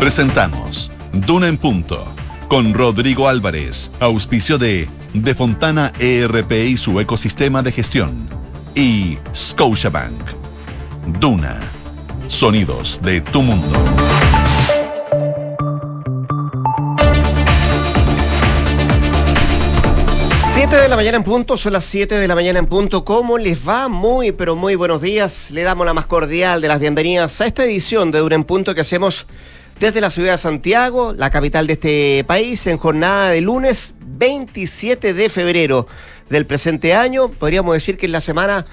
Presentamos Duna en Punto con Rodrigo Álvarez, auspicio de De Fontana ERP y su ecosistema de gestión y Scotiabank. Duna, sonidos de tu mundo. 7 de la mañana en punto, son las 7 de la mañana en punto. ¿Cómo les va? Muy, pero muy buenos días. Le damos la más cordial de las bienvenidas a esta edición de Dura en Punto que hacemos desde la ciudad de Santiago, la capital de este país, en jornada de lunes 27 de febrero del presente año. Podríamos decir que es la semana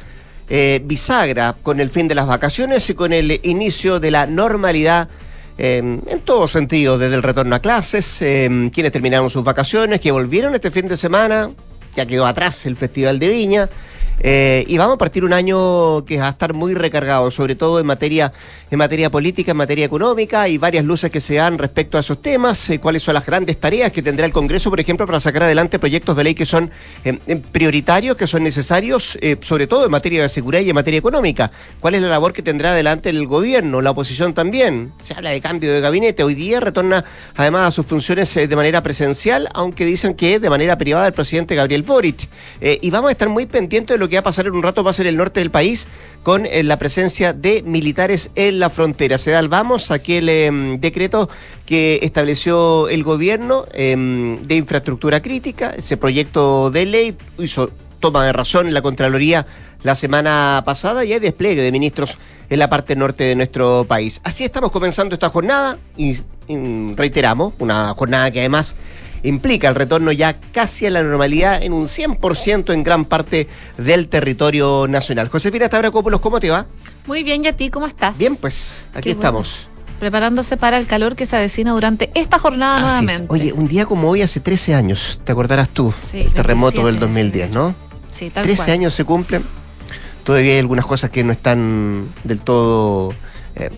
eh, bisagra con el fin de las vacaciones y con el inicio de la normalidad. eh, en todo sentido, desde el retorno a clases, eh, quienes terminaron sus vacaciones, que volvieron este fin de semana, ya quedó atrás el Festival de Viña. Eh, y vamos a partir un año que va a estar muy recargado, sobre todo en materia, en materia política, en materia económica. Hay varias luces que se dan respecto a esos temas. eh, cuáles son las grandes tareas que tendrá el Congreso, por ejemplo, para sacar adelante proyectos de ley que son eh, prioritarios, que son necesarios, sobre todo en materia de seguridad y en materia económica. ¿Cuál es la labor que tendrá adelante el gobierno, la oposición también? Se habla de cambio de gabinete. Hoy día retorna además a sus funciones de manera presencial, aunque dicen que de manera privada el presidente Gabriel Boric. Y vamos a estar muy pendientes de lo que va a pasar en un rato más en el norte del país con eh, la presencia de militares en la frontera. Se da el vamos aquel eh, decreto que estableció el gobierno eh, de infraestructura crítica, ese proyecto de ley hizo toma de razón en la Contraloría la semana pasada y hay despliegue de ministros en la parte norte de nuestro país. Así estamos comenzando esta jornada y reiteramos, una jornada que además implica el retorno ya casi a la normalidad en un 100% en gran parte del territorio nacional. Josefina Tabracópolos, ¿cómo te va? Muy bien, ¿y a ti cómo estás? Bien, pues aquí Qué bueno. estamos. Preparándose para el calor que se avecina durante esta jornada Así es. nuevamente. Oye, un día como hoy, hace 13 años, te acordarás tú, Sí, el terremoto 27. del 2010, ¿no? sí, tal 13 cual. años se cumplen. Todavía hay algunas cosas que no están del todo eh,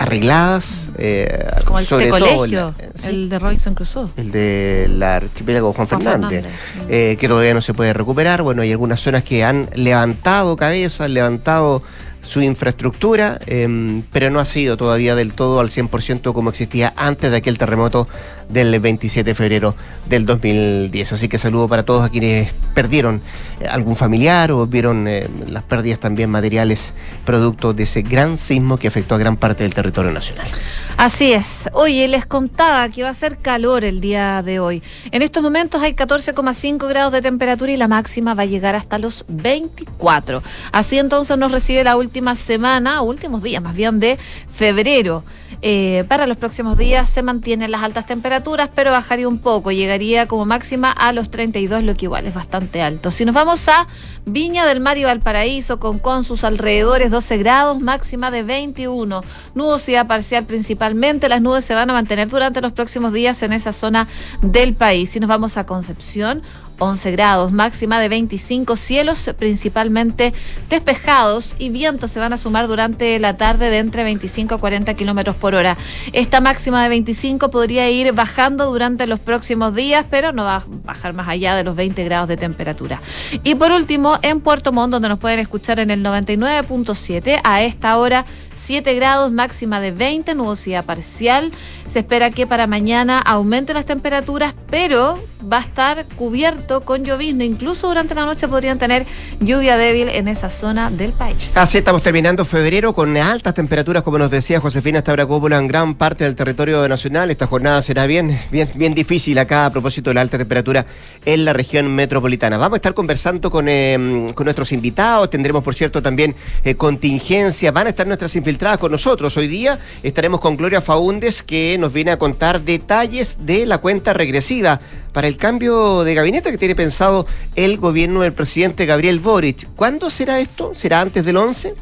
arregladas. eh, Como el sobre de todo colegio, la- sí, el de Robinson Crusoe. el del archipiélago Juan, Juan Fernández, Fernández. eh, que todavía no se puede recuperar. Bueno, hay algunas zonas que han levantado cabezas, levantado su infraestructura, eh, pero no ha sido todavía del todo al 100% como existía antes de aquel terremoto del 27 de febrero del 2010. Así que saludo para todos a quienes perdieron eh, algún familiar o vieron eh, las pérdidas también materiales producto de ese gran sismo que afectó a gran parte del territorio nacional. Así es. Oye, les contaba que va a ser calor el día de hoy. En estos momentos hay 14,5 grados de temperatura y la máxima va a llegar hasta los 24. Así entonces nos recibe la última semana, últimos días más bien, de febrero. Eh, para los próximos días se mantienen las altas temperaturas, pero bajaría un poco. Llegaría como máxima a los 32, lo que igual es bastante alto. Si nos vamos a Viña del Mar y Valparaíso, con, con sus alrededores 12 grados, máxima de 21. Nubosidad parcial principalmente. Las nubes se van a mantener durante los próximos días en esa zona del país. Si nos vamos a Concepción, 11 grados, máxima de 25, cielos principalmente despejados y vientos se van a sumar durante la tarde de entre 25 a 40 kilómetros por hora. Esta máxima de 25 podría ir bajando durante los próximos días, pero no va a bajar más allá de los 20 grados de temperatura. Y por último, en Puerto Montt, donde nos pueden escuchar en el 99.7, a esta hora 7 grados, máxima de 20, nubosidad parcial. Se espera que para mañana aumenten las temperaturas, pero va a estar cubierto con llovizna. Incluso durante la noche podrían tener lluvia débil en esa zona del país. Así estamos terminando febrero con altas temperaturas, como nos decía Josefina Stavrakopoulos, en gran parte del territorio nacional. Esta jornada será bien, bien, bien difícil acá a propósito de la alta temperatura en la región metropolitana. Vamos a estar conversando con, eh, con nuestros invitados, tendremos por cierto también eh, contingencia, van a estar nuestras infiltradas con nosotros. Hoy día estaremos con Gloria Faúndes que nos viene a contar detalles de la cuenta regresiva para el cambio de gabinete que tiene pensado el gobierno del presidente Gabriel Boric. ¿Cuándo será esto? ¿Será antes del 11?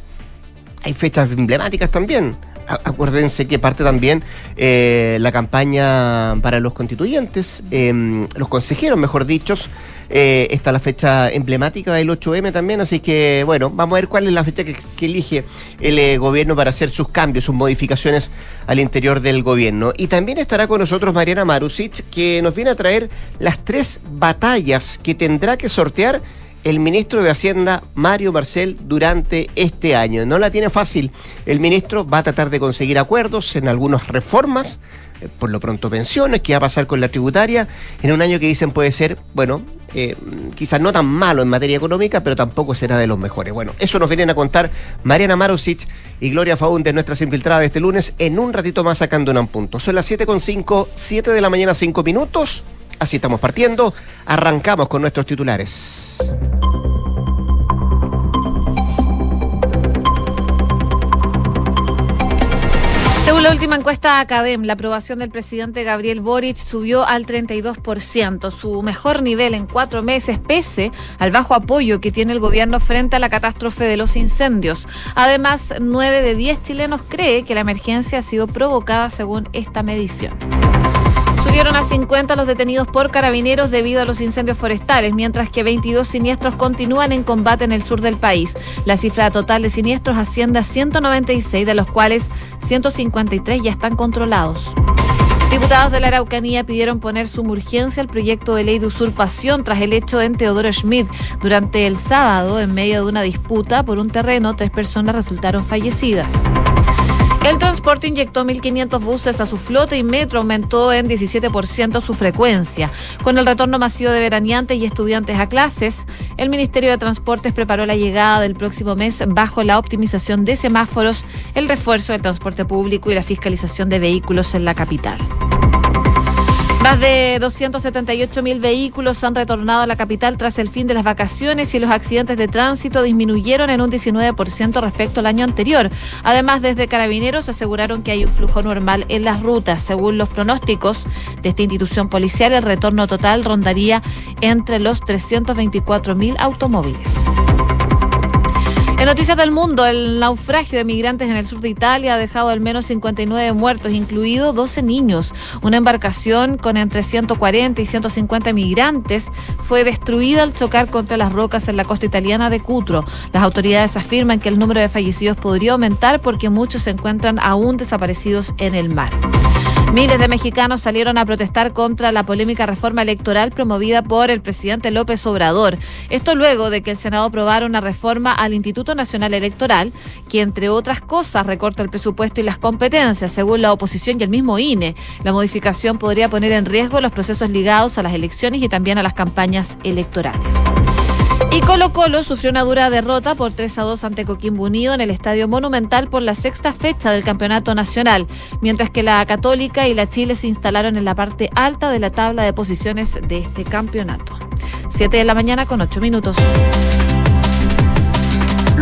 Hay fechas emblemáticas también. Acuérdense que parte también eh, la campaña para los constituyentes, eh, los consejeros, mejor dicho. Eh, está la fecha emblemática del 8M también, así que bueno, vamos a ver cuál es la fecha que, elige el eh, gobierno para hacer sus cambios, sus modificaciones al interior del gobierno. Y también estará con nosotros Mariana Marusic, que nos viene a traer las tres batallas que tendrá que sortear el ministro de Hacienda, Mario Marcel, durante este año. No la tiene fácil. El ministro va a tratar de conseguir acuerdos en algunas reformas eh, por lo pronto pensiones, qué va a pasar con la tributaria, en un año que dicen puede ser, bueno, eh, quizás no tan malo en materia económica, pero tampoco será de los mejores. Bueno, eso nos vienen a contar Mariana Marusic y Gloria Faunde, nuestras infiltradas de este lunes, en un ratito más sacando un punto. Son las 7.5, 7 de la mañana, 5 minutos. Así estamos partiendo. Arrancamos con nuestros titulares. Según la última encuesta Academ, la aprobación del presidente Gabriel Boric subió al 32%, su mejor nivel en cuatro meses, pese al bajo apoyo que tiene el gobierno frente a la catástrofe de los incendios. Además, nueve de diez chilenos cree que la emergencia ha sido provocada según esta medición. Subieron a 50 los detenidos por carabineros debido a los incendios forestales, mientras que 22 siniestros continúan en combate en el sur del país. La cifra total de siniestros asciende a 196, de los cuales 153 ya están controlados. Diputados de la Araucanía pidieron poner suma urgencia al proyecto de ley de usurpación tras el hecho en Teodoro Schmidt. Durante el sábado, en medio de una disputa por un terreno, tres personas resultaron fallecidas. El transporte inyectó 1.500 buses a su flota y Metro aumentó en 17% su frecuencia. Con el retorno masivo de veraneantes y estudiantes a clases, el Ministerio de Transportes preparó la llegada del próximo mes bajo la optimización de semáforos, el refuerzo del transporte público y la fiscalización de vehículos en la capital. Más de 278 mil vehículos han retornado a la capital tras el fin de las vacaciones y los accidentes de tránsito disminuyeron en un 19% respecto al año anterior. Además, desde Carabineros aseguraron que hay un flujo normal en las rutas. Según los pronósticos de esta institución policial, el retorno total rondaría entre los 324 mil automóviles. En Noticias del Mundo, el naufragio de migrantes en el sur de Italia ha dejado al menos 59 muertos, incluidos 12 niños. Una embarcación con entre 140 y 150 migrantes fue destruida al chocar contra las rocas en la costa italiana de Cutro. Las autoridades afirman que el número de fallecidos podría aumentar porque muchos se encuentran aún desaparecidos en el mar. Miles de mexicanos salieron a protestar contra la polémica reforma electoral promovida por el presidente López Obrador. Esto luego de que el Senado aprobara una reforma al Instituto Nacional Electoral, que entre otras cosas recorta el presupuesto y las competencias, según la oposición y el mismo INE. La modificación podría poner en riesgo los procesos ligados a las elecciones y también a las campañas electorales. Y Colo Colo sufrió una dura derrota por 3 a 2 ante Coquimbo Unido en el Estadio Monumental por la sexta fecha del Campeonato Nacional, mientras que la Católica y la Chile se instalaron en la parte alta de la tabla de posiciones de este campeonato. 7 de la mañana con 8 minutos.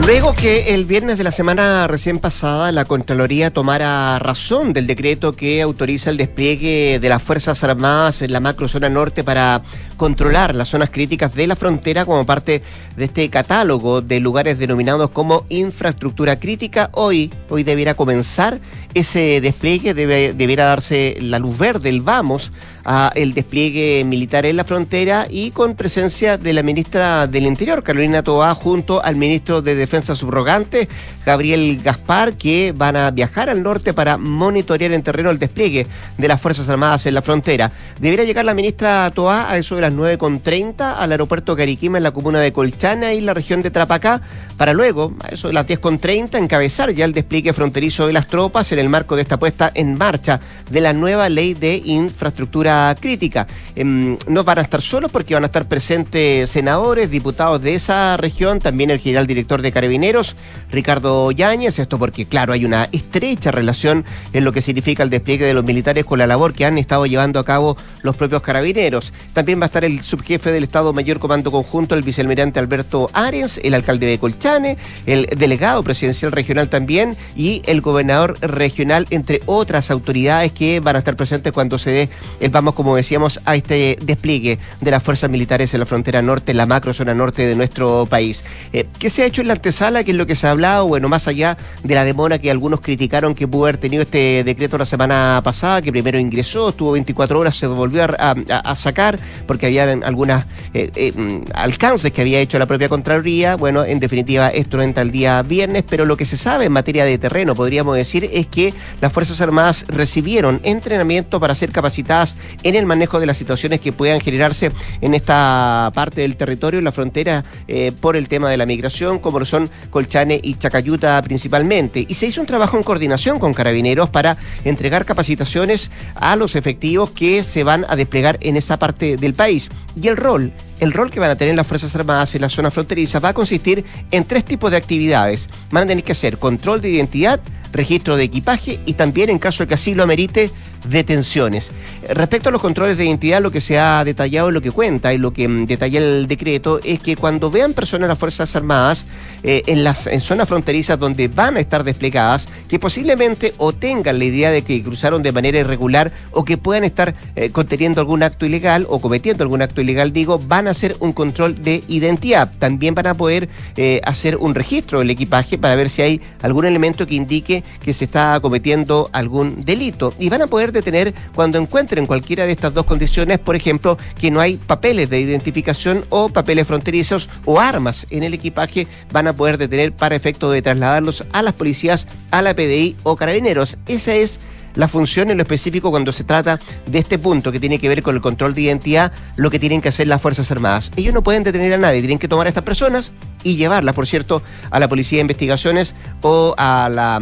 Luego que el viernes de la semana recién pasada la Contraloría tomara razón del decreto que autoriza el despliegue de las Fuerzas Armadas en la macrozona norte para controlar las zonas críticas de la frontera como parte de este catálogo de lugares denominados como infraestructura crítica, hoy, hoy debiera comenzar ese despliegue, debe, debiera darse la luz verde, el vamos a el despliegue militar en la frontera y con presencia de la ministra del Interior, Carolina Toá, junto al ministro de Defensa subrogante, Gabriel Gaspar, que van a viajar al norte para monitorear en terreno el despliegue de las Fuerzas Armadas en la frontera. Debería llegar la ministra Toá a eso de las 9.30 al aeropuerto Cariquima en la comuna de Colchana y la región de Trapacá, para luego, a eso de las 10.30, encabezar ya el despliegue fronterizo de las tropas en el marco de esta puesta en marcha de la nueva ley de infraestructura crítica. Em, no van a estar solos porque van a estar presentes senadores, diputados de esa región, también el general director de Carabineros, Ricardo Yáñez, esto porque, claro, hay una estrecha relación en lo que significa el despliegue de los militares con la labor que han estado llevando a cabo los propios carabineros. También va a estar el subjefe del Estado Mayor Comando Conjunto, el vicealmirante Alberto Arens, el alcalde de Colchane, el delegado presidencial regional también y el gobernador regional, entre otras autoridades que van a estar presentes cuando se dé el vamos como decíamos, a este despliegue de las fuerzas militares en la frontera norte, en la macro zona norte de nuestro país. Eh, ¿Qué se ha hecho en la antesala? ¿Qué es lo que se ha hablado? Bueno, más allá de la demora que algunos criticaron que pudo haber tenido este decreto la semana pasada, que primero ingresó, estuvo 24 horas, se volvió a, sacar porque había algunas eh, eh, mm, alcances que había hecho la propia Contraloría. Bueno, en definitiva, esto entra el día viernes, pero lo que se sabe en materia de terreno, podríamos decir, es que las Fuerzas Armadas recibieron entrenamiento para ser capacitadas en el manejo de las situaciones que puedan generarse en esta parte del territorio, en la frontera, eh, por el tema de la migración, como lo son Colchane y Chacayuta principalmente. Y se hizo un trabajo en coordinación con carabineros para entregar capacitaciones a los efectivos que se van a desplegar en esa parte del país. Y el rol el rol que van a tener las Fuerzas Armadas en la zona fronteriza va a consistir en tres tipos de actividades. Van a tener que hacer control de identidad, registro de equipaje y también, en caso de que así lo amerite, detenciones. Respecto a los controles de identidad, lo que se ha detallado, lo que cuenta y lo que mm, detalla el decreto es que cuando vean personas de las Fuerzas Armadas eh, en las zonas fronterizas donde van a estar desplegadas, que posiblemente o tengan la idea de que cruzaron de manera irregular o que puedan estar eh, conteniendo algún acto ilegal o cometiendo algún acto ilegal, digo, van a hacer un control de identidad. También van a poder eh, hacer un registro del equipaje para ver si hay algún elemento que indique que se está cometiendo algún delito. Y van a poder detener cuando encuentren cualquiera de estas dos condiciones, por ejemplo, que no hay papeles de identificación o papeles fronterizos o armas en el equipaje, van a poder detener para efecto de trasladarlos a las policías, a la PDI o carabineros. Esa es la función en lo específico cuando se trata de este punto que tiene que ver con el control de identidad, lo que tienen que hacer las Fuerzas Armadas. Ellos no pueden detener a nadie, tienen que tomar a estas personas y llevarlas, por cierto, a la Policía de Investigaciones o a la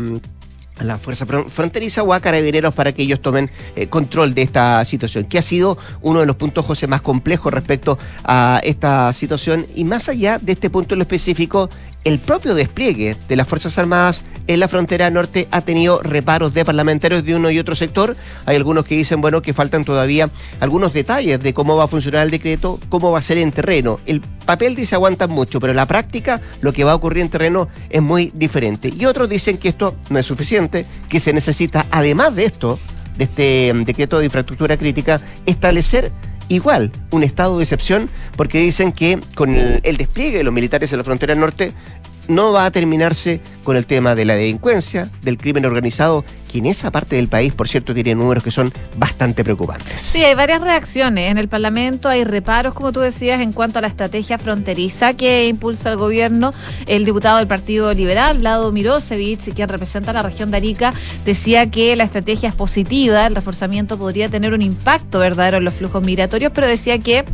mm, la fuerza fronteriza o a carabineros para que ellos tomen eh, control de esta situación, que ha sido uno de los puntos, José, más complejos respecto a esta situación. Y más allá de este punto en lo específico, el propio despliegue de las Fuerzas Armadas en la frontera norte ha tenido reparos de parlamentarios de uno y otro sector. Hay algunos que dicen, bueno, que faltan todavía algunos detalles de cómo va a funcionar el decreto, cómo va a ser en terreno. El papel dice aguantan mucho, pero en la práctica lo que va a ocurrir en terreno es muy diferente. Y otros dicen que esto no es suficiente, que se necesita, además de esto, de este mm, decreto de infraestructura crítica, establecer igual un estado de excepción porque dicen que con el, despliegue de los militares en la frontera norte no va a terminarse con el tema de la delincuencia, del crimen organizado en esa parte del país, por cierto, tiene números que son bastante preocupantes. Sí, hay varias reacciones. En el Parlamento hay reparos, como tú decías, en cuanto a la estrategia fronteriza que impulsa el gobierno. El diputado del Partido Liberal, Vlado Mirosevich, quien representa la región de Arica, decía que la estrategia es positiva, el reforzamiento podría tener un impacto verdadero en los flujos migratorios, pero decía que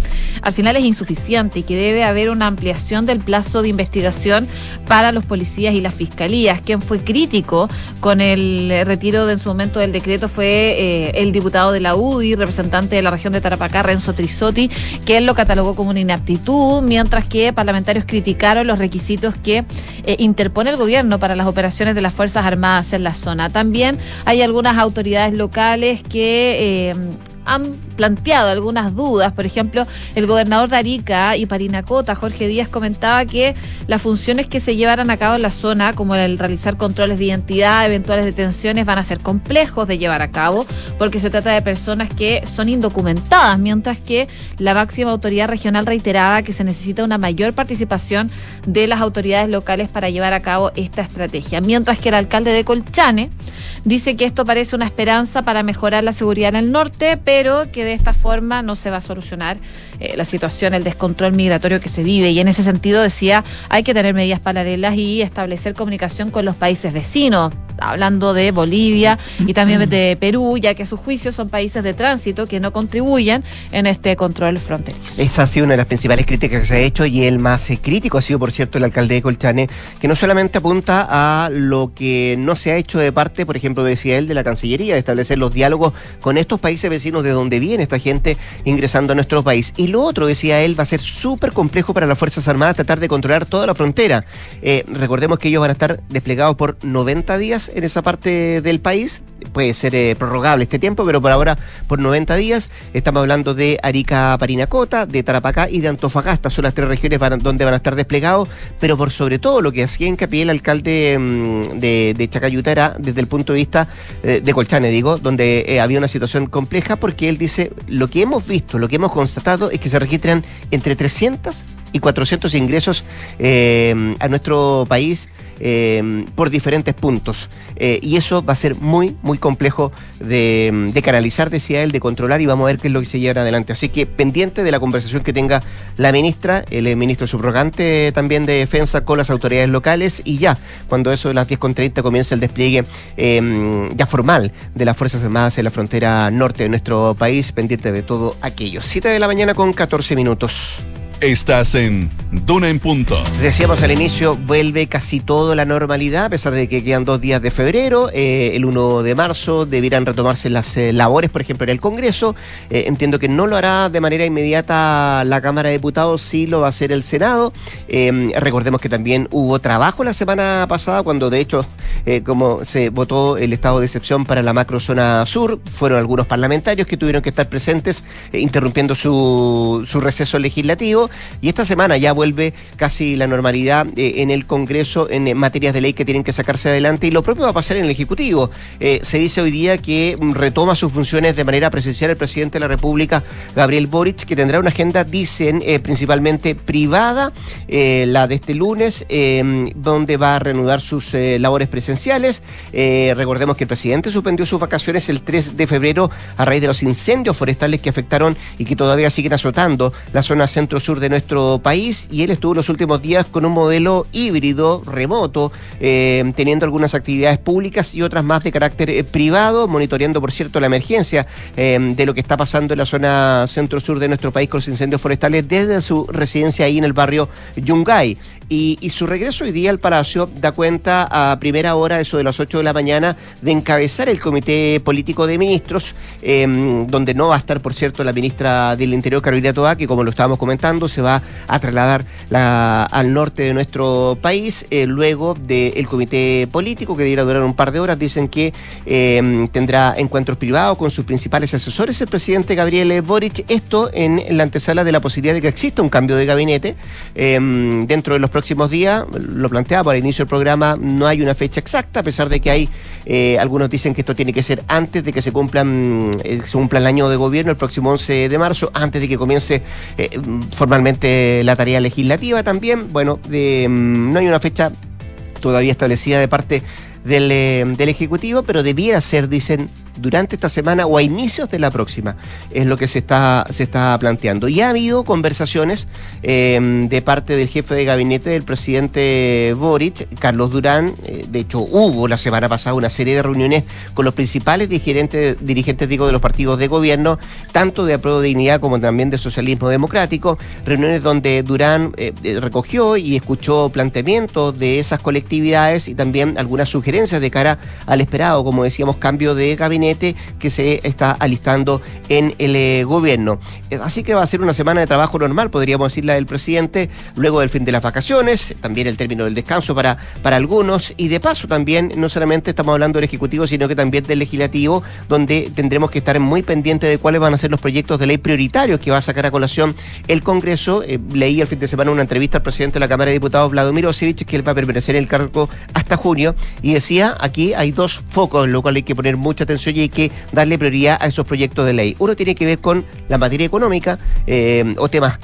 al final es insuficiente y que debe haber una ampliación del plazo de investigación para los policías y las fiscalías. Quien fue crítico con el retiro en su momento del decreto fue eh, el diputado de la UDI, representante de la región de Tarapacá, Renzo Trisotti, que él lo catalogó como una inaptitud, mientras que parlamentarios criticaron los requisitos que eh, interpone el gobierno para las operaciones de las Fuerzas Armadas en la zona. También hay algunas autoridades locales que eh, han planteado algunas dudas. Por ejemplo, el gobernador de Arica y Parinacota, Jorge Díaz, comentaba que las funciones que se llevaran a cabo en la zona, como el realizar controles de identidad, eventuales detenciones, van a ser complejos de llevar a cabo, porque se trata de personas que son indocumentadas, mientras que la máxima autoridad regional reiteraba que se necesita una mayor participación de las autoridades locales para llevar a cabo esta estrategia. Mientras que el alcalde de Colchane dice que esto parece una esperanza para mejorar la seguridad en el norte, pero que de esta forma no se va a solucionar eh, la situación, el descontrol migratorio que se vive. Y en ese sentido decía, hay que tener medidas paralelas y establecer comunicación con los países vecinos, hablando de Bolivia y también de Perú, ya que a su juicio son países de tránsito que no contribuyen en este control fronterizo. Esa ha sido una de las principales críticas que se ha hecho y el más eh, crítico ha sido, por cierto, el alcalde de Colchane, que no solamente apunta a lo que no se ha hecho de parte, por ejemplo, decía él, de la Cancillería, de establecer los diálogos con estos países vecinos de donde viene esta gente ingresando a nuestro país. Y lo otro, decía él, va a ser súper complejo para las Fuerzas Armadas tratar de controlar toda la frontera. Eh, recordemos que ellos van a estar desplegados por 90 días en esa parte del país. Puede ser eh, prorrogable este tiempo, pero por ahora por 90 días. Estamos hablando de Arica, Parinacota, de Tarapacá y de Antofagasta. Son las tres regiones donde van a estar desplegados, pero por sobre todo lo que hacía hincapié el alcalde mm, de, de, Chacayuta era desde el punto de eh, de Colchane, digo, donde había una situación compleja porque él dice, lo que hemos visto, lo que hemos constatado es que se registran entre 300 y 400 ingresos eh, a nuestro país eh, por diferentes puntos. Eh, y eso va a ser muy, muy complejo de, canalizar, decía él, de controlar y vamos a ver qué es lo que se lleva adelante. Así que pendiente de la conversación que tenga la ministra, el ministro subrogante también de defensa con las autoridades locales y ya, cuando eso de las 10.30 comience el despliegue ya formal de las Fuerzas Armadas en la frontera norte de nuestro país, pendiente de todo aquello. 7 de la mañana con 14 minutos. Estás en Duna en Punto. Decíamos al inicio, vuelve casi todo la normalidad, a pesar de que quedan dos días de febrero. Eh, el 1 de marzo deberán retomarse las eh, labores, por ejemplo, en el Congreso. Eh, entiendo que no lo hará de manera inmediata la Cámara de Diputados, sí lo va a hacer el Senado. recordemos que también hubo trabajo la semana pasada, cuando de hecho, como se votó el estado de excepción para la macrozona sur, fueron algunos parlamentarios que tuvieron que estar presentes, interrumpiendo su, su receso legislativo. Y esta semana ya vuelve casi la normalidad eh, en el Congreso en eh, materias de ley que tienen que sacarse adelante. Y lo propio va a pasar en el Ejecutivo. Eh, se dice hoy día que mm, retoma sus funciones de manera presencial el presidente de la República, Gabriel Boric, que tendrá una agenda, dicen, principalmente privada, la de este lunes, donde va a reanudar sus labores presenciales. recordemos que el presidente suspendió sus vacaciones el 3 de febrero a raíz de los incendios forestales que afectaron y que todavía siguen azotando la zona centro-sur de nuestro país y él estuvo los últimos días con un modelo híbrido, remoto, eh, teniendo algunas actividades públicas y otras más de carácter eh, privado, monitoreando, por cierto, la emergencia eh, de lo que está pasando en la zona centro-sur de nuestro país con los incendios forestales desde su residencia ahí en el barrio Yungay. Y, su regreso hoy día al Palacio da cuenta a primera hora, eso de las 8 de la mañana, de encabezar el Comité Político de Ministros, em, donde no va a estar, por cierto, la ministra del Interior, Carolina Toa, que como lo estábamos comentando, se va a trasladar al norte de nuestro país, eh, luego del Comité Político, que debería durar un par de horas. Dicen que em, tendrá encuentros privados con sus principales asesores, el presidente Gabriel Boric. Esto en la antesala de la posibilidad de que exista un cambio de gabinete em, dentro de los próximos días. Lo planteaba al inicio del programa, no hay una fecha exacta, a pesar de que hay, eh, algunos dicen que esto tiene que ser antes de que se cumplan, eh, cumpla el año de gobierno, el próximo 11 de marzo, antes de que comience eh, formalmente la tarea legislativa también. Bueno, mm, no hay una fecha todavía establecida de parte del, del Ejecutivo, pero debiera ser, dicen, durante esta semana o a inicios de la próxima, es lo que se está, se está planteando. Y ha habido conversaciones em, de parte del jefe de gabinete del presidente Boric, Carlos Durán, eh, de hecho hubo la semana pasada una serie de reuniones con los principales dirigentes, dirigentes de los partidos de gobierno, tanto de Apruebo de Dignidad como también de Socialismo Democrático, reuniones donde Durán eh, eh, recogió y escuchó planteamientos de esas colectividades y también algunas sugerencias de cara al esperado, como decíamos, cambio de gabinete que se está alistando en el eh, gobierno. Eh, así que va a ser una semana de trabajo normal, podríamos decir la del presidente, luego del fin de las vacaciones, también el término del descanso para, para algunos, y de paso también, no solamente estamos hablando del Ejecutivo, sino que también del Legislativo, donde tendremos que estar muy pendientes de cuáles van a ser los proyectos de ley prioritarios que va a sacar a colación el Congreso. Eh, leí el fin de semana una entrevista al presidente de la Cámara de Diputados, Vladimir Osevich, que él va a permanecer en el cargo hasta junio, y decía, aquí hay dos focos, en lo cual hay que poner mucha atención y hay que darle prioridad a esos proyectos de ley. Uno tiene que ver con la materia económica eh, o temas,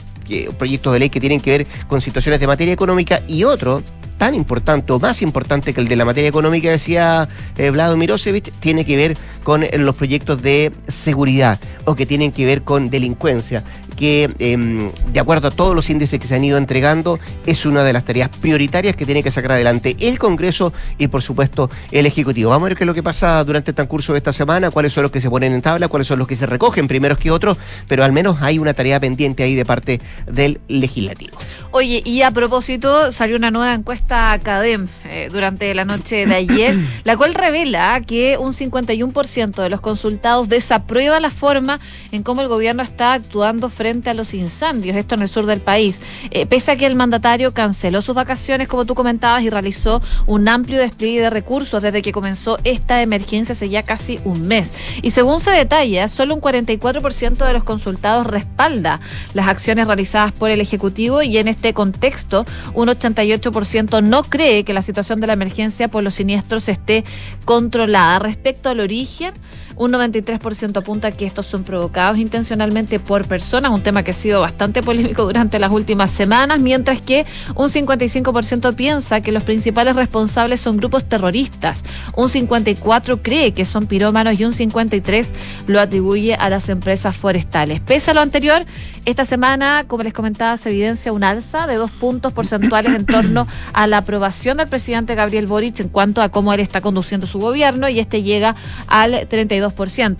proyectos de ley que tienen que ver con situaciones de materia económica y otro tan importante o más importante que el de la materia económica, decía eh, Vlado Mirosevic, tiene que ver con los proyectos de seguridad o que tienen que ver con delincuencia, que em, de acuerdo a todos los índices que se han ido entregando, es una de las tareas prioritarias que tiene que sacar adelante el Congreso y por supuesto el Ejecutivo. Vamos a ver qué es lo que pasa durante el transcurso de esta semana, cuáles son los que se ponen en tabla, cuáles son los que se recogen primeros que otros, pero al menos hay una tarea pendiente ahí de parte del Legislativo. Oye, y a propósito, salió una nueva encuesta Academ eh, durante la noche de ayer, la cual revela que un 51% de los consultados desaprueba la forma en cómo el gobierno está actuando frente a los incendios, esto en el sur del país. Eh, pese a que el mandatario canceló sus vacaciones, como tú comentabas, y realizó un amplio despliegue de recursos desde que comenzó esta emergencia hace ya casi un mes. Y según se detalla, solo un 44% de los consultados respalda las acciones realizadas por el Ejecutivo y en este contexto, un 88% no cree que la situación de la emergencia por los siniestros esté controlada. Respecto al origen, Un 93% apunta que estos son provocados intencionalmente por personas, un tema que ha sido bastante polémico durante las últimas semanas, mientras que un 55% piensa que los principales responsables son grupos terroristas, un 54% cree que son pirómanos y un 53% lo atribuye a las empresas forestales. Pese a lo anterior, esta semana, como les comentaba, se evidencia un alza de dos puntos porcentuales en torno a la aprobación del presidente Gabriel Boric en cuanto a cómo él está conduciendo su gobierno y este llega al 32%,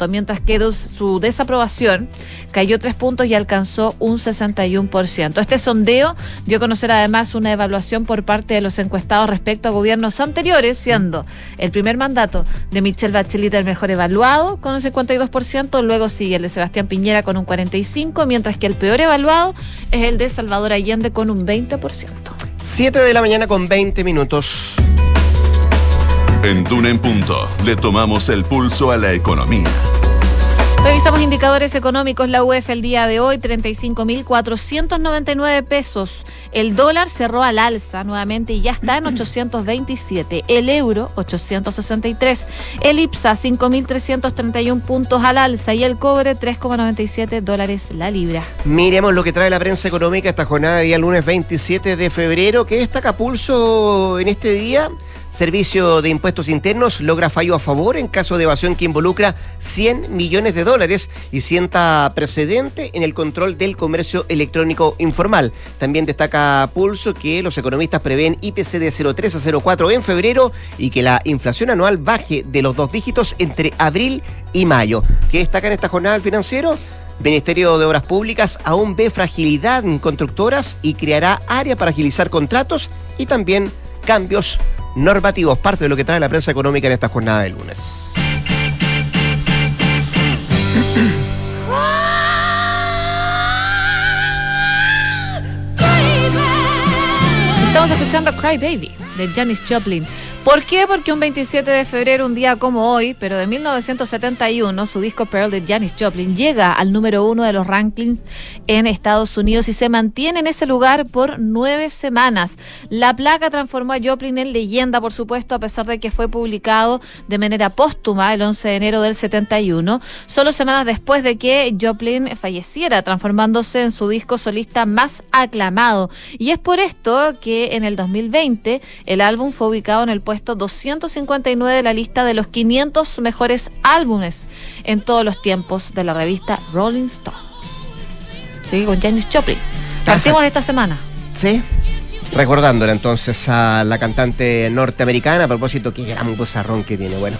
mientras que su desaprobación cayó tres puntos y alcanzó un 61%. Este sondeo dio a conocer además una evaluación por parte de los encuestados respecto a gobiernos anteriores, siendo el primer mandato de Michelle Bachelet el mejor evaluado con un 52%, luego sigue el de Sebastián Piñera con un 45%, mientras que el peor evaluado es el de Salvador Allende con un 20%. 7 de la mañana con 20 minutos. En Duna en Punto le tomamos el pulso a la economía. Revisamos indicadores económicos. La UEF el día de hoy, 35.499 pesos. El dólar cerró al alza nuevamente y ya está en 827. El euro, 863. El IPSA, 5.331 puntos al alza. Y el cobre, 3,97 dólares la libra. Miremos lo que trae la prensa económica esta jornada de día lunes 27 de febrero. ¿Qué destaca pulso en este día? Servicio de Impuestos Internos logra fallo a favor en caso de evasión que involucra 100 millones de dólares y sienta precedente en el control del comercio electrónico informal. También destaca Pulso que los economistas prevén IPC de 0,3 a 0,4 en febrero y que la inflación anual baje de los dos dígitos entre abril y mayo. ¿Qué destaca en esta jornada el financiero? Ministerio de Obras Públicas aún ve fragilidad en constructoras y creará área para agilizar contratos y también cambios normativos, parte de lo que trae la prensa económica en esta jornada de lunes. Estamos escuchando Cry Baby de Janis Joplin. ¿Por qué? Porque un 27 de febrero, un día como hoy, pero de 1971, su disco Pearl de Janis Joplin llega al número uno de los rankings en Estados Unidos y se mantiene en ese lugar por nueve semanas. La placa transformó a Joplin en leyenda, por supuesto, a pesar de que fue publicado de manera póstuma el 11 de enero del 71, solo semanas después de que Joplin falleciera, transformándose en su disco solista más aclamado. Y es por esto que en el 2020 el álbum fue ubicado en el puesto 259 de la lista de los 500 mejores álbumes en todos los tiempos de la revista Rolling Stone. Sí, con Janis Joplin. Partimos esta semana. Sí. Recordándola entonces a la cantante norteamericana, a propósito, qué gran bozarrón que tiene. Bueno,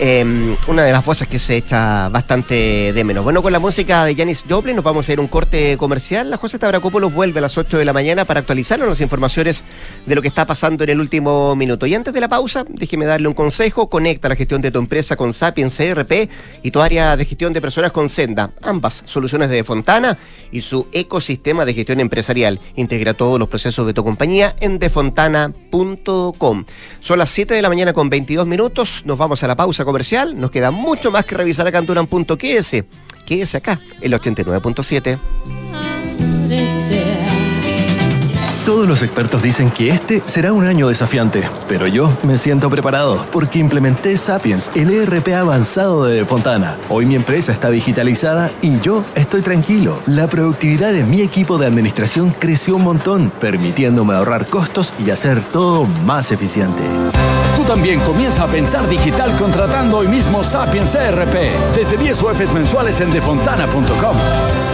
Em, una de las voces que se echa bastante de menos. Bueno, con la música de Janis Joplin nos vamos a ir a un corte comercial. La José Tabracopoulos vuelve a las 8 de la mañana para actualizarnos las informaciones de lo que está pasando en el último minuto. Y antes de la pausa, déjeme darle un consejo. Conecta la gestión de tu empresa con Sapiens CRP y tu área de gestión de personas con Senda. Ambas soluciones de Fontana y su ecosistema de gestión empresarial. Integra todos los procesos de tu compañía en defontana.com. Son las 7 de la mañana con 22 minutos. Nos vamos a la pausa comercial. Nos queda mucho más que revisar acá en Duran.qs. Quédese acá, el 89.7. Todos los expertos dicen que este será un año desafiante, pero yo me siento preparado porque implementé Sapiens, el ERP avanzado de Fontana. Hoy mi empresa está digitalizada y yo estoy tranquilo. La productividad de mi equipo de administración creció un montón, permitiéndome ahorrar costos y hacer todo más eficiente. Tú también comienza a pensar digital contratando hoy mismo Sapiens ERP desde 10 UFs mensuales en defontana.com.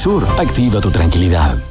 Verisur, activa tu tranquilidad.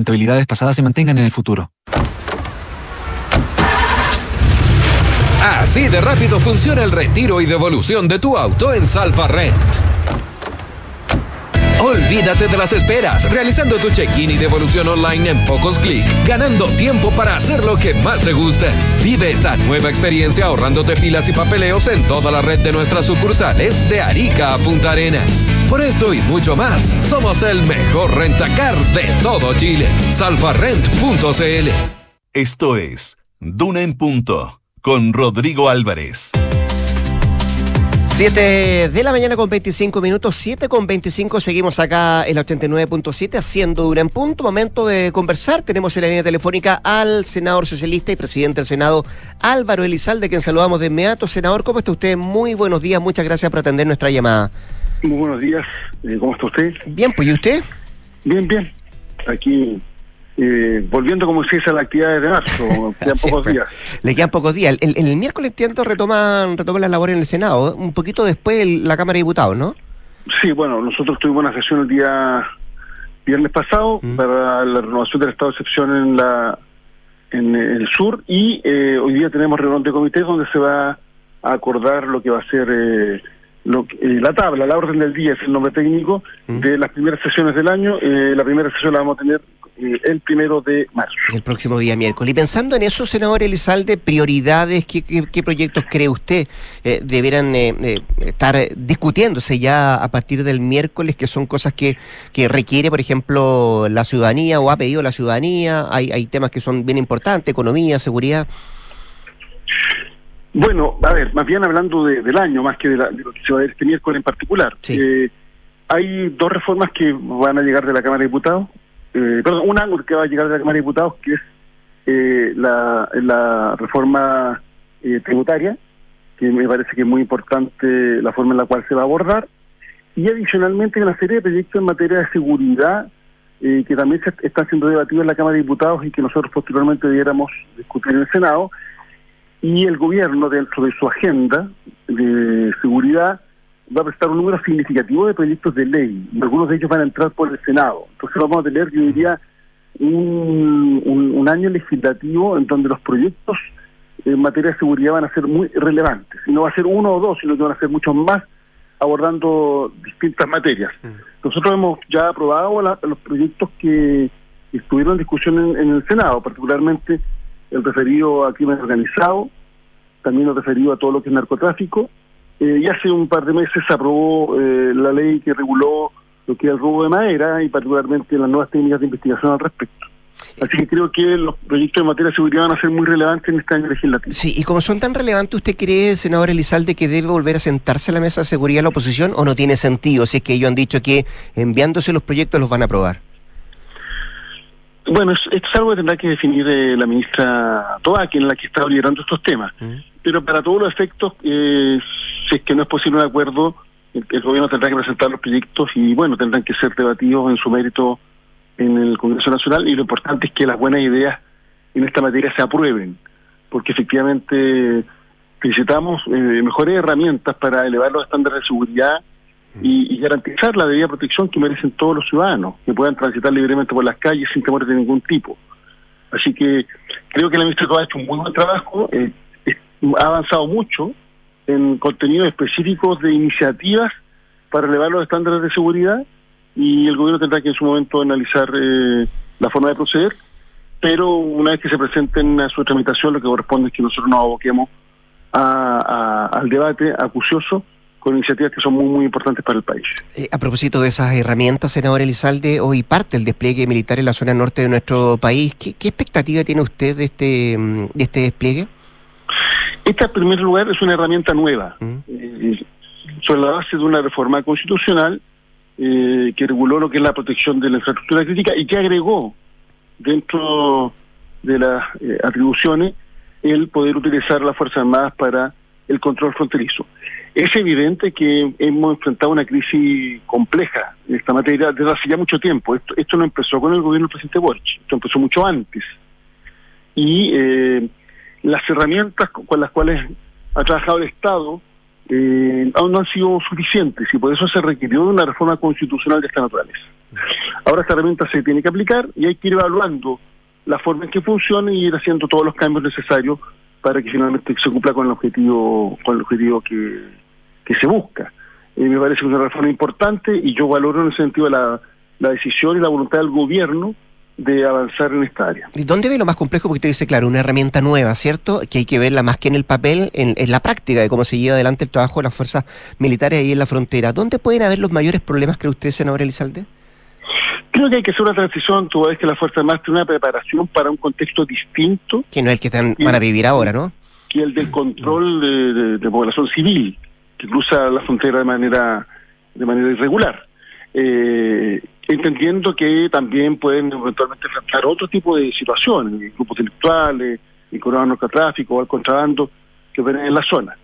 rentabilidades pasadas se mantengan en el futuro. Así de rápido funciona el retiro y devolución de tu auto en Salfa Rent. Olvídate de las esperas, realizando tu check-in y devolución online en pocos clics, ganando tiempo para hacer lo que más te gusta. Vive esta nueva experiencia ahorrándote filas y papeleos en toda la red de nuestras sucursales de Arica a Punta Arenas. Por esto y mucho más, somos el mejor rentacar de todo Chile. Salfarrent.cl Esto es Duna en Punto con Rodrigo Álvarez. 7 de la mañana con 25 minutos, 7 con 25, seguimos acá en la 89.7 haciendo Dura en Punto. Momento de conversar. Tenemos en la línea telefónica al senador socialista y presidente del Senado, Álvaro Elizalde, quien saludamos de inmediato. Senador, ¿cómo está usted? Muy buenos días, muchas gracias por atender nuestra llamada. Muy buenos días, eh, ¿cómo está usted? Bien, pues ¿y usted? Bien, bien. Aquí eh, volviendo como si a la actividad de marzo, quedan Sí, pocos pues, días. Le quedan pocos días. El, el- el miércoles entiendo retoman, retoman las labores en el Senado, un poquito después el- la Cámara de Diputados, ¿no? Sí, bueno, nosotros tuvimos una sesión el día viernes pasado Mm. para la renovación del estado de excepción en la en el sur y eh, hoy día tenemos reunión de comité donde se va a acordar lo que va a ser eh, lo que- eh, la tabla, la orden del día es el nombre técnico Mm. de las primeras sesiones del año. Eh, la primera sesión la vamos a tener eh, el primero de marzo. El próximo día miércoles. Y pensando en eso, senador Elizalde, prioridades, ¿qué, qué, qué proyectos cree usted eh, deberán eh, eh, estar discutiéndose ya a partir del miércoles, que son cosas que, que requiere, por ejemplo, la ciudadanía o ha pedido la ciudadanía? Hay, hay temas que son bien importantes, economía, seguridad. Bueno, a ver, más bien hablando de- del año, más que de, la- de lo que se va a ver este miércoles en particular. Sí. Eh, hay dos reformas que van a llegar de la Cámara de Diputados. Eh, perdón, una que va a llegar de la Cámara de Diputados, que es eh, la, la reforma eh, tributaria, que me parece que es muy importante la forma en la cual se va a abordar. Y adicionalmente una serie de proyectos en materia de seguridad eh, que también se están siendo debatidos en la Cámara de Diputados y que nosotros posteriormente debiéramos discutir en el Senado y el gobierno dentro de su agenda de seguridad va a prestar un número significativo de proyectos de ley y algunos de ellos van a entrar por el Senado. Entonces vamos a tener, yo diría, un, un- un año legislativo en donde los proyectos en materia de seguridad van a ser muy relevantes. Y no va a ser uno o dos, sino que van a ser muchos más abordando distintas materias. Nosotros hemos ya aprobado la- los proyectos que estuvieron en discusión en, en el Senado, particularmente el referido a crimen organizado, también el referido a todo lo que es narcotráfico. Eh, y hace un par de meses se aprobó eh, la ley que reguló lo que es el robo de madera y particularmente las nuevas técnicas de investigación al respecto. Así que creo que los proyectos de materia de seguridad van a ser muy relevantes en este año legislativo. Sí, y como son tan relevantes, ¿usted cree, senador Elizalde, que debe volver a sentarse a la mesa de seguridad la oposición o no tiene sentido si es que ellos han dicho que enviándose los proyectos los van a aprobar? Bueno, es, esto es algo que tendrá que definir eh, la ministra Toa, quien es la que está liderando estos temas. Pero para todos los efectos, eh, si es que no es posible un acuerdo, el, el gobierno tendrá que presentar los proyectos y, bueno, tendrán que ser debatidos en su mérito en el Congreso Nacional. Y lo importante es que las buenas ideas en esta materia se aprueben, porque efectivamente necesitamos eh, mejores herramientas para elevar los estándares de seguridad y, y garantizar la debida protección que merecen todos los ciudadanos, que puedan transitar libremente por las calles sin temores de ningún tipo. Así que creo que la ministra ha hecho un muy buen trabajo, eh, ha avanzado mucho en contenidos específicos de iniciativas para elevar los estándares de seguridad y el gobierno tendrá que en su momento analizar eh, la forma de proceder, pero una vez que se presenten a su tramitación, lo que corresponde es que nosotros nos aboquemos al debate acucioso con iniciativas que son muy, muy importantes para el país. Eh, a propósito de esas herramientas, senador Elizalde, hoy parte el despliegue militar en la zona norte de nuestro país. ¿Qué, expectativa tiene usted de este, mm, de este despliegue? Esta, en primer lugar, es una herramienta nueva, mm. eh, sobre la base de una reforma constitucional eh, que reguló lo que es la protección de la infraestructura crítica y que agregó dentro de las atribuciones el poder utilizar las Fuerzas Armadas para el control fronterizo. Es evidente que hemos enfrentado una crisis compleja en esta materia desde hace ya mucho tiempo. Esto, no empezó con el gobierno del presidente Boric, esto empezó mucho antes. Y eh, las herramientas con las cuales ha trabajado el Estado eh, aún no han sido suficientes y por eso se requirió de una reforma constitucional de esta naturaleza. Ahora esta herramienta se tiene que aplicar y hay que ir evaluando la forma en que funcione y ir haciendo todos los cambios necesarios para que finalmente se cumpla con el objetivo con el objetivo que, que se busca. Eh, me parece una reforma importante y yo valoro en ese sentido la, la decisión y la voluntad del gobierno de avanzar en esta área. ¿Y dónde ve lo más complejo? Porque usted dice, claro, una herramienta nueva, ¿cierto? Que hay que verla más que en el papel, en, en, la práctica de cómo se lleva adelante el trabajo de las fuerzas militares ahí en la frontera. ¿Dónde pueden haber los mayores problemas, cree usted, senador Elizalde? Creo que hay que hacer una transición, tú ves que la Fuerza Armada tiene una preparación para un contexto distinto. Que no es el que están, van a vivir ahora, ¿no? Que el del control de, población civil, que cruza la frontera de manera de manera irregular. Eh, entendiendo que también pueden eventualmente enfrentar otro tipo de situaciones, grupos intelectuales, vinculados al narcotráfico o al contrabando que ven en la zona.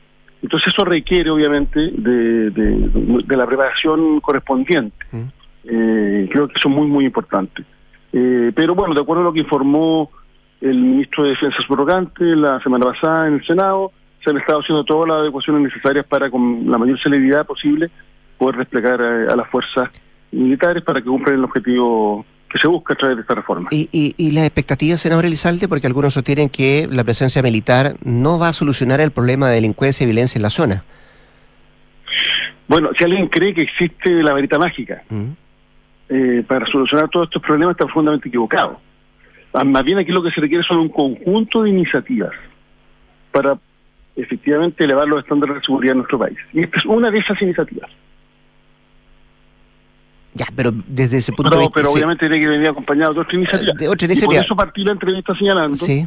Entonces eso requiere obviamente de, de, la preparación correspondiente. Eh, creo que eso es muy, muy importante. Eh, pero bueno, de acuerdo a lo que informó el ministro de Defensa subrogante la semana pasada en el Senado, se han estado haciendo todas las adecuaciones necesarias para, con la mayor celeridad posible, poder desplegar a, las fuerzas militares para que cumplan el objetivo que se busca a través de esta reforma. ¿Y, y, y las expectativas, senador Elizalde? Porque algunos sostienen que la presencia militar no va a solucionar el problema de delincuencia y violencia en la zona. Bueno, si alguien cree que existe la varita mágica, mm. Eh, para solucionar todos estos problemas está profundamente equivocado. Ah, más bien aquí lo que se requiere son un conjunto de iniciativas para efectivamente elevar los estándares de seguridad en nuestro país. Y esta es una de esas iniciativas. Ya, pero desde ese punto de vista... Pero obviamente tiene que venir acompañado de otra iniciativa. De otra iniciativa. Y por eso partí la entrevista señalando sí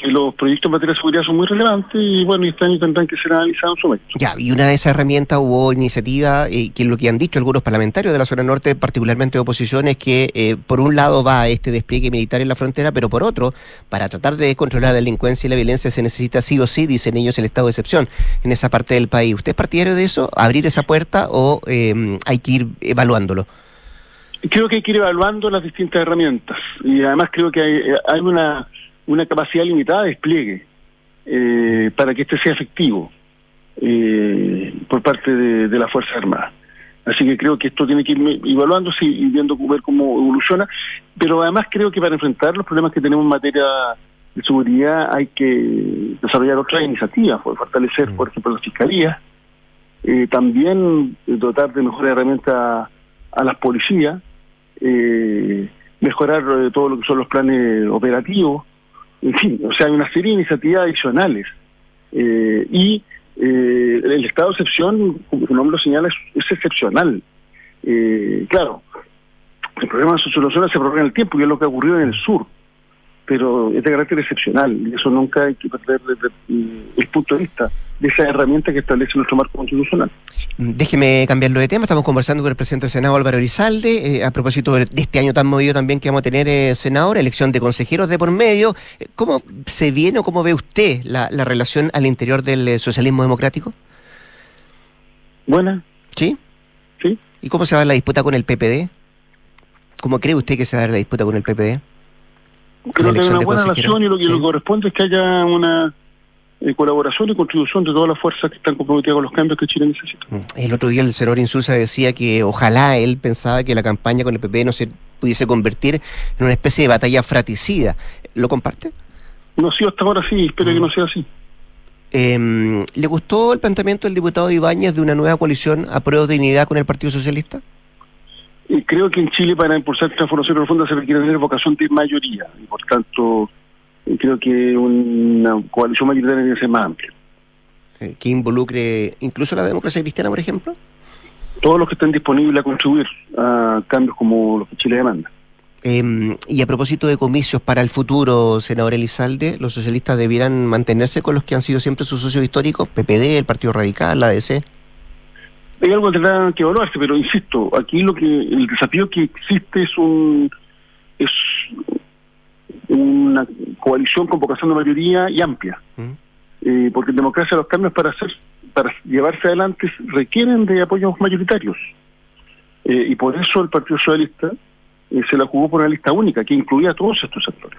que los proyectos en materia de seguridad son muy relevantes y bueno, y este año tendrán que ser analizados en su momento. Ya, y una de esas herramientas hubo iniciativa, y eh, que lo que han dicho algunos parlamentarios de la zona norte, particularmente de oposición, es que eh, por un lado va este despliegue militar en la frontera, pero por otro, para tratar de controlar la delincuencia y la violencia se necesita sí o sí, dicen ellos, el estado de excepción en esa parte del país. ¿Usted es partidario de eso? ¿Abrir esa puerta o eh, hay que ir evaluándolo? Creo que hay que ir evaluando las distintas herramientas y además creo que hay una una capacidad limitada de despliegue eh, para que este sea efectivo eh, por parte de, la Fuerza Armada. Así que creo que esto tiene que ir evaluándose y viendo ver cómo evoluciona, pero además creo que para enfrentar los problemas que tenemos en materia de seguridad hay que desarrollar otras iniciativas, fortalecer, por ejemplo, la fiscalía, eh, también dotar de mejores herramientas a las policías, mejorar todo lo que son los planes operativos, en fin, o sea, hay una serie de iniciativas adicionales. Eh, y eh, el estado de excepción, como su nombre lo señala, es, excepcional. Eh, claro, el problema de su solución se prolonga en el tiempo, y es lo que ha ocurrido en el sur pero es de carácter excepcional y eso nunca hay que perder desde el punto de vista de esa herramienta que establece nuestro marco constitucional. Déjeme cambiarlo de tema, estamos conversando con el presidente del Senado Álvaro Elizalde, eh, a propósito de, este año tan movido también que vamos a tener eh, senador, elección de consejeros de por medio. Eh, ¿Cómo se viene o cómo ve usted la, relación al interior del eh, socialismo democrático? Buena. ¿Sí? Sí. ¿Y cómo se va a la disputa con el PPD? ¿Cómo cree usted que se va a dar la disputa con el PPD? Creo que hay una buena relación y lo que corresponde es que haya una eh, colaboración y contribución de todas las fuerzas que están comprometidas con los cambios que Chile necesita. Mm. El otro día el senador Insulza decía que ojalá él pensaba que la campaña con el PP no se pudiese convertir en una especie de batalla fratricida. ¿Lo comparte? No, sí, hasta ahora sí, espero que mm. no sea así. Eh, ¿Le gustó el planteamiento del diputado Ibáñez de una nueva coalición a prueba de dignidad con el Partido Socialista? Y creo que en Chile para impulsar transformación profunda se requiere tener vocación de mayoría y por tanto creo que una coalición mayoritaria debe ser más amplia. Eh, que involucre incluso la democracia cristiana, por ejemplo. Todos los que estén disponibles a contribuir a cambios como los que Chile demanda. Eh, y a propósito de comicios para el futuro, senador Elizalde, los socialistas debieran mantenerse con los que han sido siempre sus socios históricos, PPD, el Partido Radical, la ADC. Hay algo que tendrá que evaluarse, pero insisto, aquí lo que el desafío que existe es un es una coalición con vocación de mayoría y amplia, ¿Mm? eh, porque en democracia los cambios para hacer para llevarse adelante requieren de apoyos mayoritarios Eh, y por eso el Partido Socialista eh, se la jugó por una lista única que incluía a todos estos sectores.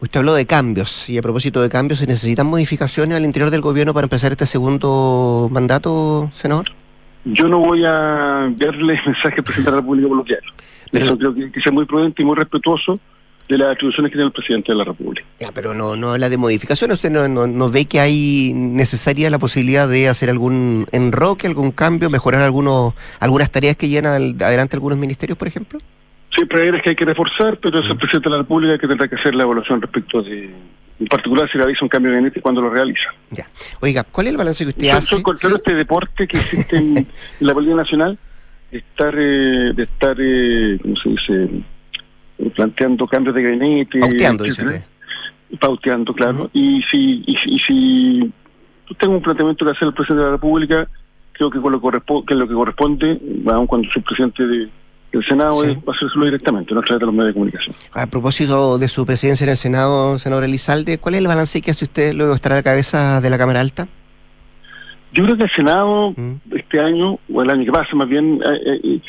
Usted habló de cambios, y a propósito de cambios, ¿se necesitan modificaciones al interior del gobierno para empezar este segundo mandato, senador? Yo no voy a enviarle mensaje al presidente de la República por los diarios. Eso creo que que ser muy prudente y muy respetuoso de las atribuciones que tiene el presidente de la República. Ya, pero no, no habla de modificaciones. ¿Usted no, no, no ve que hay necesaria la posibilidad de hacer algún enroque, algún cambio, mejorar algunos algunas tareas que llenan al- adelante algunos ministerios, por ejemplo? Siempre hay áreas que hay que reforzar, pero es el presidente de la República que tendrá que hacer la evaluación respecto de, en particular si realiza un cambio de gabinete y cuándo lo realiza. Ya. Oiga, ¿cuál es el balance que usted Yo hace? contrario a este deporte que existe en, en la política nacional, de estar, eh, de estar eh, ¿cómo se dice?, Eh, planteando cambios de gabinete. Pauteando, dice. Pauteando, claro. y, si, y, si, y si yo tengo un planteamiento que hacer el presidente de la República, creo que, con lo, correspo- que lo que corresponde, aun cuando soy presidente de- del Senado, Sí. es hacérselo directamente, no a través de los medios de comunicación. A propósito de su presidencia en el Senado, senador Elizalde, ¿cuál es el balance que hace usted luego de estar a la cabeza de la Cámara Alta? Yo creo que el Senado Mm. este año, o el año que pasa más bien, eh, eh,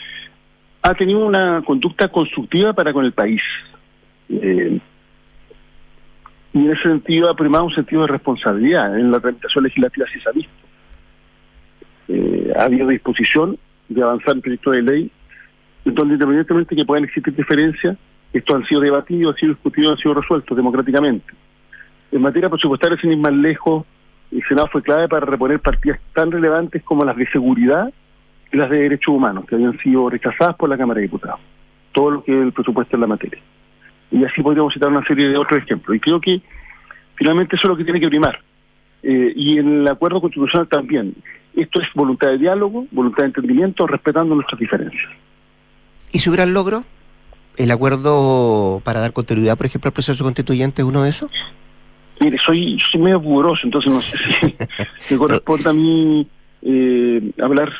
ha tenido una conducta constructiva para con el país. Eh, y en ese sentido ha primado un sentido de responsabilidad. En la tramitación legislativa sí se ha visto. Eh, ha habido disposición de avanzar en proyectos de ley, donde independientemente que puedan existir diferencias, estos han sido debatidos, han sido discutidos, han sido resueltos democráticamente. En materia presupuestaria, sin ir más lejos, el Senado fue clave para reponer partidas tan relevantes como las de seguridad y las de derechos humanos, que habían sido rechazadas por la Cámara de Diputados. Todo lo que es el presupuesto en la materia. Y así podríamos citar una serie de otros ejemplos. Y creo que finalmente eso es lo que tiene que primar. Eh, y en el acuerdo constitucional también. Esto es voluntad de diálogo, voluntad de entendimiento, respetando nuestras diferencias. ¿Y su gran logro? ¿El acuerdo para dar continuidad, por ejemplo, al proceso constituyente es uno de esos? Mire, soy, soy medio pudoroso, entonces no sé si me corresponde a mí eh, hablar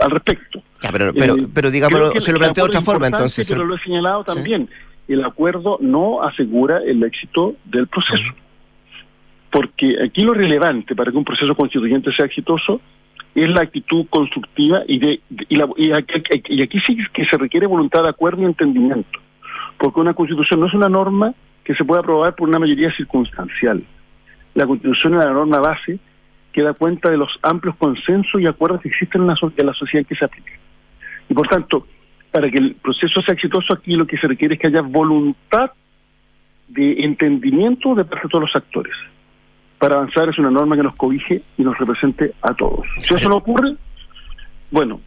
al respecto. Ya, pero, pero, Eh, pero que se lo planteo de otra forma, entonces. Pero lo he señalado Sí. también. El acuerdo no asegura el éxito del proceso. Porque aquí lo relevante para que un proceso constituyente sea exitoso es la actitud constructiva y de y, la- y aquí, y aquí sí que se requiere voluntad de acuerdo y entendimiento. Porque una constitución no es una norma que se pueda aprobar por una mayoría circunstancial. La constitución es la norma base que da cuenta de los amplios consensos y acuerdos que existen en la, en la sociedad que se aplica. Y por tanto, para que el proceso sea exitoso aquí lo que se requiere es que haya voluntad de entendimiento de parte de todos los actores. Para avanzar es una norma que nos cobije y nos represente a todos. Si eso no ocurre, bueno,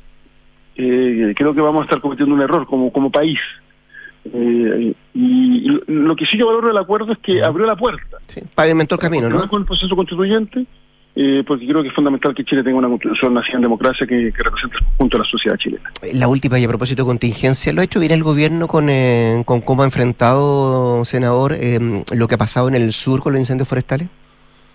eh, creo que vamos a estar cometiendo un error como, como país. Eh, y, lo que sí yo valoro del acuerdo es que abrió la puerta. Sí, pavimentó el camino, ¿no? Con el proceso constituyente, eh, porque creo que es fundamental que Chile tenga una constitución nacida en democracia que, que represente el conjunto de la sociedad chilena. La última y a propósito de contingencia, ¿lo ha hecho bien el gobierno con, eh, con cómo ha enfrentado, senador, eh, lo que ha pasado en el sur con los incendios forestales?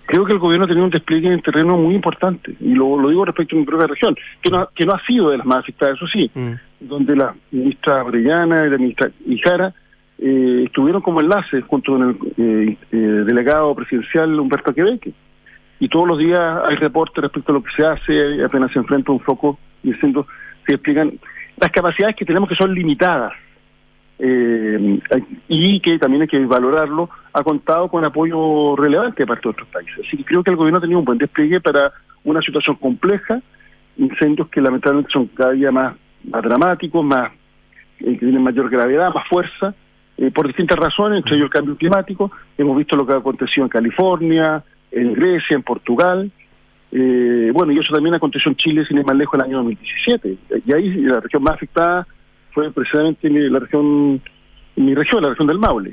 Creo que el gobierno ha tenido un despliegue en terreno muy importante, y lo, lo digo respecto a mi propia región, que no, ha- que no ha sido de las más afectadas, eso sí, Mm. donde la ministra Brellana y la ministra Ijara eh, estuvieron como enlaces junto con el eh, eh, delegado presidencial Humberto Queveque. Y todos los días hay reportes respecto a lo que se hace, apenas se enfrenta un foco y incendio, se explican las capacidades que tenemos que son limitadas. Eh, y que también hay que valorarlo, ha contado con apoyo relevante de parte de otros países. Así que creo que el gobierno ha tenido un buen despliegue para una situación compleja, incendios que lamentablemente son cada día más, dramáticos, más eh, que tienen mayor gravedad, más fuerza, eh, por distintas razones, entre ellos el cambio climático. Hemos visto lo que ha acontecido en California, en Grecia, en Portugal, Eh, bueno, y eso también aconteció en Chile, sin ir más lejos, el año 2017. Y ahí la región más afectada fue precisamente la región, mi región, la región del Maule.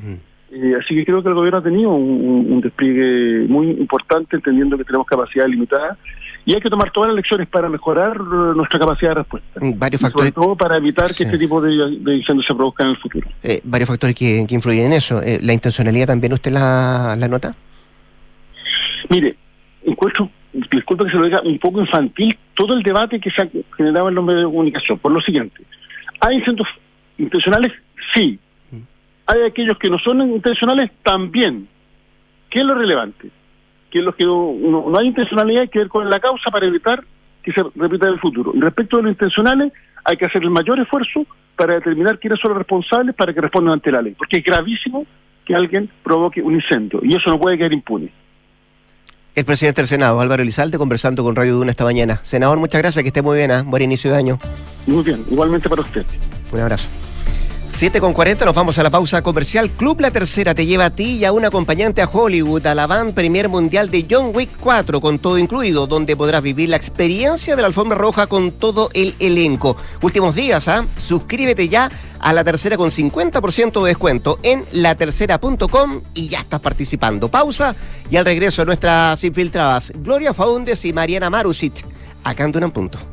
Eh, así que creo que el gobierno ha tenido un, un, despliegue muy importante, entendiendo que tenemos capacidad limitada y hay que tomar todas las lecciones para mejorar nuestra capacidad de respuesta. Mm, varios factores. Sobre todo para evitar que este tipo de, de incendios se produzcan en el futuro. Eh, varios factores que, influyen en eso. Eh, ¿La intencionalidad también usted la, la nota? Mire, encuentro, disculpa que se lo diga, un poco infantil todo el debate que se ha generado en los medios de comunicación. Por lo siguiente, ¿hay incendios intencionales? Sí. ¿Hay aquellos que no son intencionales? También. ¿Qué es lo relevante? que es lo que no, hay intencionalidad, hay que ver con la causa para evitar que se repita en el futuro. Y respecto de los intencionales, hay que hacer el mayor esfuerzo para determinar quiénes son los responsables para que respondan ante la ley, porque es gravísimo que alguien provoque un incendio y eso no puede quedar impune. El presidente del Senado, Álvaro Elizalde, conversando con Radio Duna esta mañana. Senador, muchas gracias, que esté muy bien, ¿eh? buen inicio de año. Muy bien, igualmente para usted. Un abrazo. 7 con 40, nos vamos a la pausa comercial. Club La Tercera te lleva a ti y a un acompañante a Hollywood, a la van Premier Mundial de John Wick 4, con todo incluido, donde podrás vivir la experiencia de la alfombra roja con todo el elenco. Últimos días, ¿ah? Suscríbete ya a La Tercera con 50% de descuento en latercera.com y ya estás participando. Pausa y al regreso nuestras infiltradas Gloria Faundes y Mariana Marusic, acá en Punto.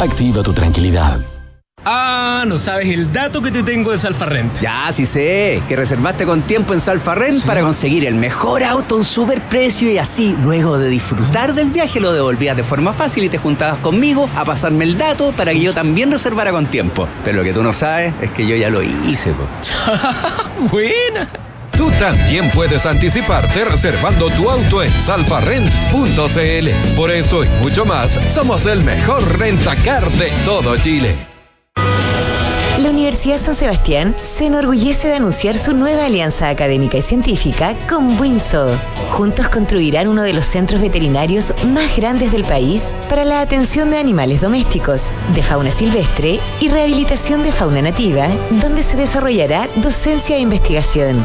Activa tu tranquilidad. Ah, no sabes el dato que te tengo de Salfarrent. Ya, sí sé, que reservaste con tiempo en Salfarrent para conseguir el mejor auto a un super precio y así, luego de disfrutar del viaje, lo devolvías de forma fácil y te juntabas conmigo a pasarme el dato para que yo también reservara con tiempo. Pero lo que tú no sabes es que yo ya lo hice, Buena. Tú también puedes anticiparte reservando tu auto en salfarrent.cl. Por esto y mucho más, somos el mejor rentacar de todo Chile. La Universidad San Sebastián se enorgullece de anunciar su nueva alianza académica y científica con Winso. Juntos construirán uno de los centros veterinarios más grandes del país para la atención de animales domésticos, de fauna silvestre y rehabilitación de fauna nativa, donde se desarrollará docencia e investigación.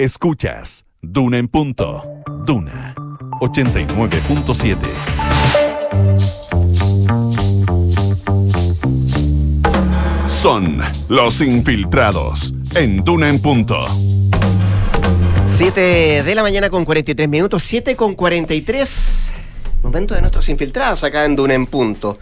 Escuchas Duna en punto. Duna 89.7. Son los infiltrados en Duna en punto. 7 de la mañana con 43 minutos, 7 con 43. Momento de nuestros infiltrados acá en Duna en punto.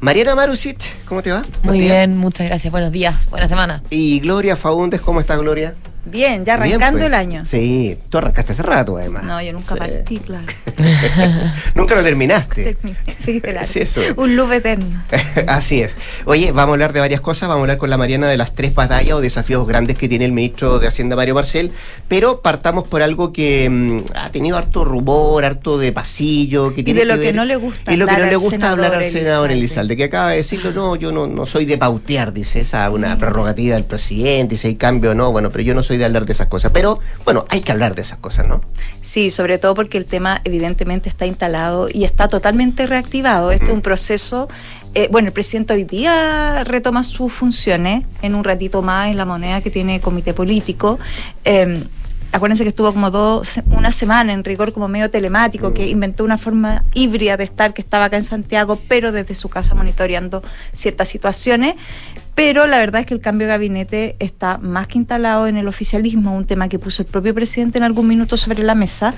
Mariana Marusic, ¿cómo te va? Muy bien, muchas gracias. Buenos días, buena semana. Y Gloria Faúndez, ¿cómo estás, Gloria? Bien, ya arrancando pues. el año. Sí, tú arrancaste hace rato, además. No, yo nunca partí, claro. Nunca lo terminaste. Sí, claro. Sí, eso. Un loop eterno. Así es. Oye, vamos a hablar de varias cosas. Vamos a hablar con la Mariana de las tres batallas o desafíos grandes que tiene el ministro de Hacienda, Mario Marcel. Pero partamos por algo que mm, ha tenido harto rumor, harto de pasillo. Que Y tiene de lo ver- que no le gusta Y lo que hablar no le gusta hablar al senador Elizalde. Que acaba de decirlo, no, yo no, no soy de pautear, dice, esa Mm. una prerrogativa del presidente, si hay cambio o no, bueno, pero yo no soy de hablar de esas cosas. Pero, bueno, hay que hablar de esas cosas, ¿no? Sí, sobre todo porque el tema evidentemente está instalado y está totalmente reactivado. Este es un proceso. eh, bueno, el presidente hoy día retoma sus funciones en un ratito más en la moneda que tiene comité político. Eh, acuérdense que estuvo como dos, una semana en rigor como medio telemático, que inventó una forma híbrida de estar, que estaba acá en Santiago, pero desde su casa monitoreando ciertas situaciones. Pero la verdad es que el cambio de gabinete está más que instalado en el oficialismo, un tema que puso el propio presidente en algún minuto sobre la mesa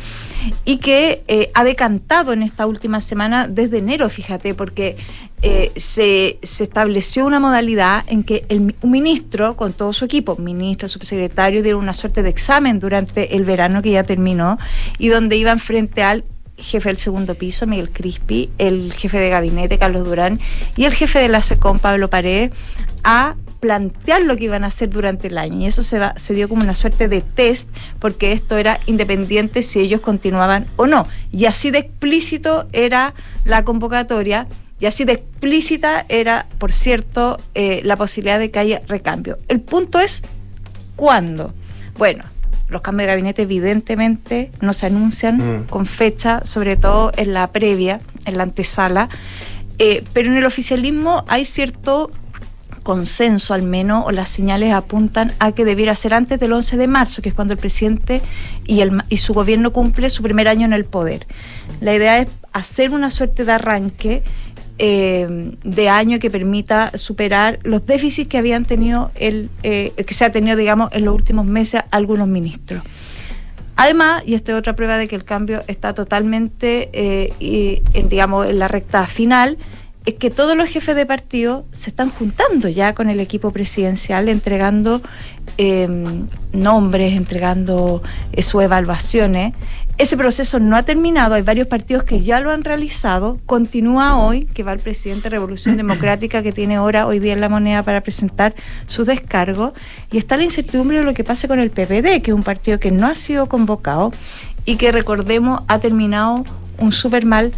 y que eh, ha decantado en esta última semana desde enero, fíjate, porque eh, se, se estableció una modalidad en que un ministro, con todo su equipo, ministro, subsecretario, dieron una suerte de examen durante el verano que ya terminó y donde iban frente al jefe del segundo piso, Miguel Crispi, el jefe de gabinete, Carlos Durán, y el jefe de la SECOM, Pablo Paredes, a plantear lo que iban a hacer durante el año. Y eso se, va- se dio como una suerte de test, porque esto era independiente si ellos continuaban o no. Y así de explícito era la convocatoria. Y así de explícita era, por cierto, eh, la posibilidad de que haya recambio. El punto es ¿Cuándo? Bueno, los cambios de gabinete evidentemente no se anuncian Mm. con fecha, sobre todo en la previa, en la antesala, eh, pero en el oficialismo hay cierto consenso al menos, o las señales apuntan a que debiera ser antes del 11 de marzo, que es cuando el presidente y, el, y su gobierno cumple su primer año en el poder. La idea es hacer una suerte de arranque eh, de año que permita superar los déficits que habían tenido el eh, que se ha tenido digamos en los últimos meses algunos ministros Además, y esta es otra prueba de que el cambio está totalmente, eh, y, en, digamos, en la recta final, es que todos los jefes de partido se están juntando ya con el equipo presidencial, entregando eh, nombres, entregando eh, sus evaluaciones. Ese proceso no ha terminado, hay varios partidos que ya lo han realizado, continúa hoy, que va el presidente de Revolución Democrática, que tiene hora hoy día en la moneda para presentar su descargo, y está la incertidumbre de lo que pase con el PPD, que es un partido que no ha sido convocado y que, recordemos, ha terminado un súper mal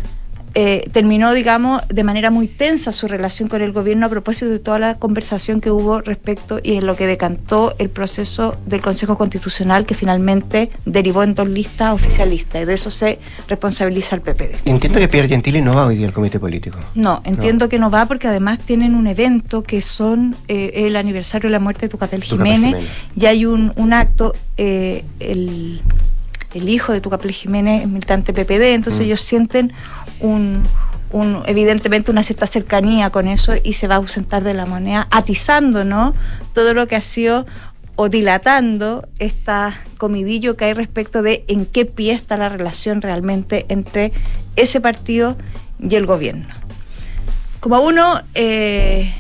eh, terminó, digamos, de manera muy tensa su relación con el gobierno a propósito de toda la conversación que hubo respecto y en lo que decantó el proceso del Consejo Constitucional que finalmente derivó en dos listas oficialistas y de eso se responsabiliza el PPD. Entiendo que Pierre Gentili no va hoy día al comité político. No, entiendo que no va porque además tienen un evento que son eh, el aniversario de la muerte de Tucapel Tucapel Jiménez Jiménez. y hay un, un acto, eh, el, el hijo de Tucapel Jiménez es militante PPD, entonces Mm. ellos sienten un, evidentemente una cierta cercanía con eso y se va a ausentar de la moneda, atizando ¿no? todo lo que ha sido o dilatando esta comidillo que hay respecto de en qué pie está la relación realmente entre ese partido y el gobierno. Como uno, eh,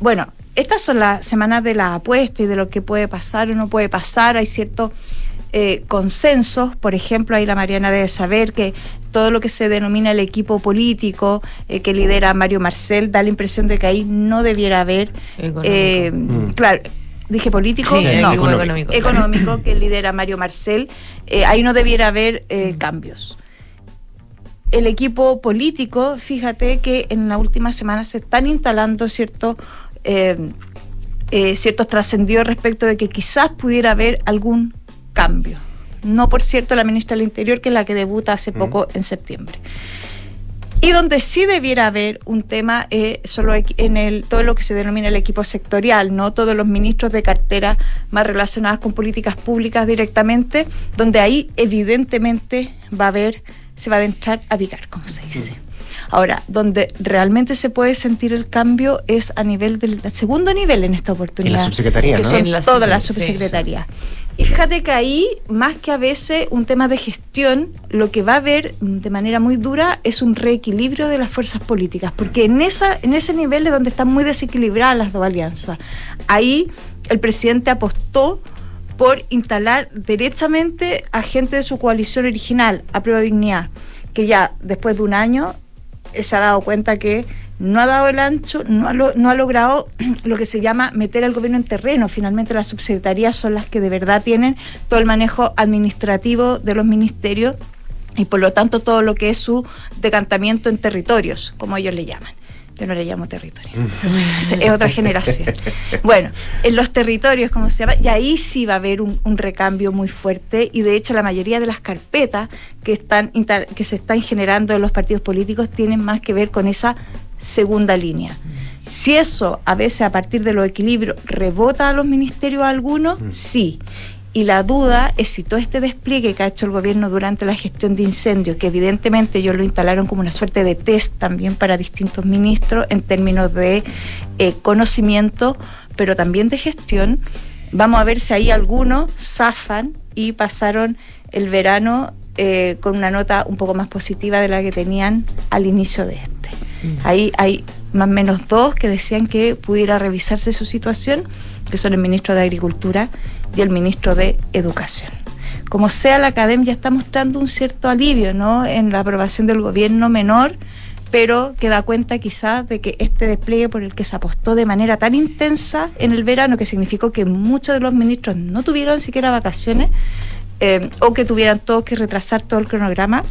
bueno, estas son las semanas de la apuesta y de lo que puede pasar o no puede pasar. Hay ciertos eh, consensos, por ejemplo, ahí la Mariana debe saber que todo lo que se denomina el equipo político eh, que lidera Mario Marcel da la impresión de que ahí no debiera haber, eh, Mm. claro, dije político, Sí, no, equipo económico. económico que lidera Mario Marcel, eh, ahí no debiera haber eh, cambios el equipo político, fíjate que en la última semana se están instalando ciertos eh, eh, ciertos trascendidos respecto de que quizás pudiera haber algún cambio. No, por cierto, la ministra del Interior, que es la que debuta hace poco en septiembre. Y donde sí debiera haber un tema eh, solo en el todo lo que se denomina el equipo sectorial, no todos los ministros de cartera más relacionadas con políticas públicas directamente, donde ahí evidentemente va a haber, se va a adentrar a picar, como se dice. Ahora, donde realmente se puede sentir el cambio es a nivel del segundo nivel en esta oportunidad. En la subsecretaría, que ¿no? son En la todas las subse- sí, subsecretarías. Y fíjate que ahí, más que a veces un tema de gestión, lo que va a haber de manera muy dura es un reequilibrio de las fuerzas políticas, porque en, esa, en ese nivel es donde están muy desequilibradas las dos alianzas. Ahí el presidente apostó por instalar derechamente a gente de su coalición original, a prueba de dignidad, que ya después de un año eh, se ha dado cuenta que no ha dado el ancho, no ha, no ha logrado lo que se llama meter al gobierno en terreno. Finalmente las subsecretarías son las que de verdad tienen todo el manejo administrativo de los ministerios y por lo tanto todo lo que es su decantamiento en territorios, como ellos le llaman. Yo no le llamo territorio. es otra generación. Bueno, en los territorios, como se llama, y ahí sí va a haber un, un, recambio muy fuerte. Y de hecho, la mayoría de las carpetas que, están, que se están generando en los partidos políticos tienen más que ver con esa segunda línea. Si eso a veces a partir de los equilibrios rebota a los ministerios algunos, sí. Y la duda es si todo este despliegue que ha hecho el gobierno durante la gestión de incendios, que evidentemente ellos lo instalaron como una suerte de test también para distintos ministros en términos de eh, conocimiento, pero también de gestión, vamos a ver si ahí algunos zafan y pasaron el verano eh, con una nota un poco más positiva de la que tenían al inicio de este. Ahí hay más o menos dos que decían que pudiera revisarse su situación, que son el ministro de Agricultura y el ministro de Educación. Como sea, la academia está mostrando un cierto alivio ¿no? en la aprobación del gobierno menor, pero que da cuenta quizás de que este despliegue por el que se apostó de manera tan intensa en el verano, que significó que muchos de los ministros no tuvieron siquiera vacaciones, eh, o que tuvieran todos que retrasar todo el cronograma,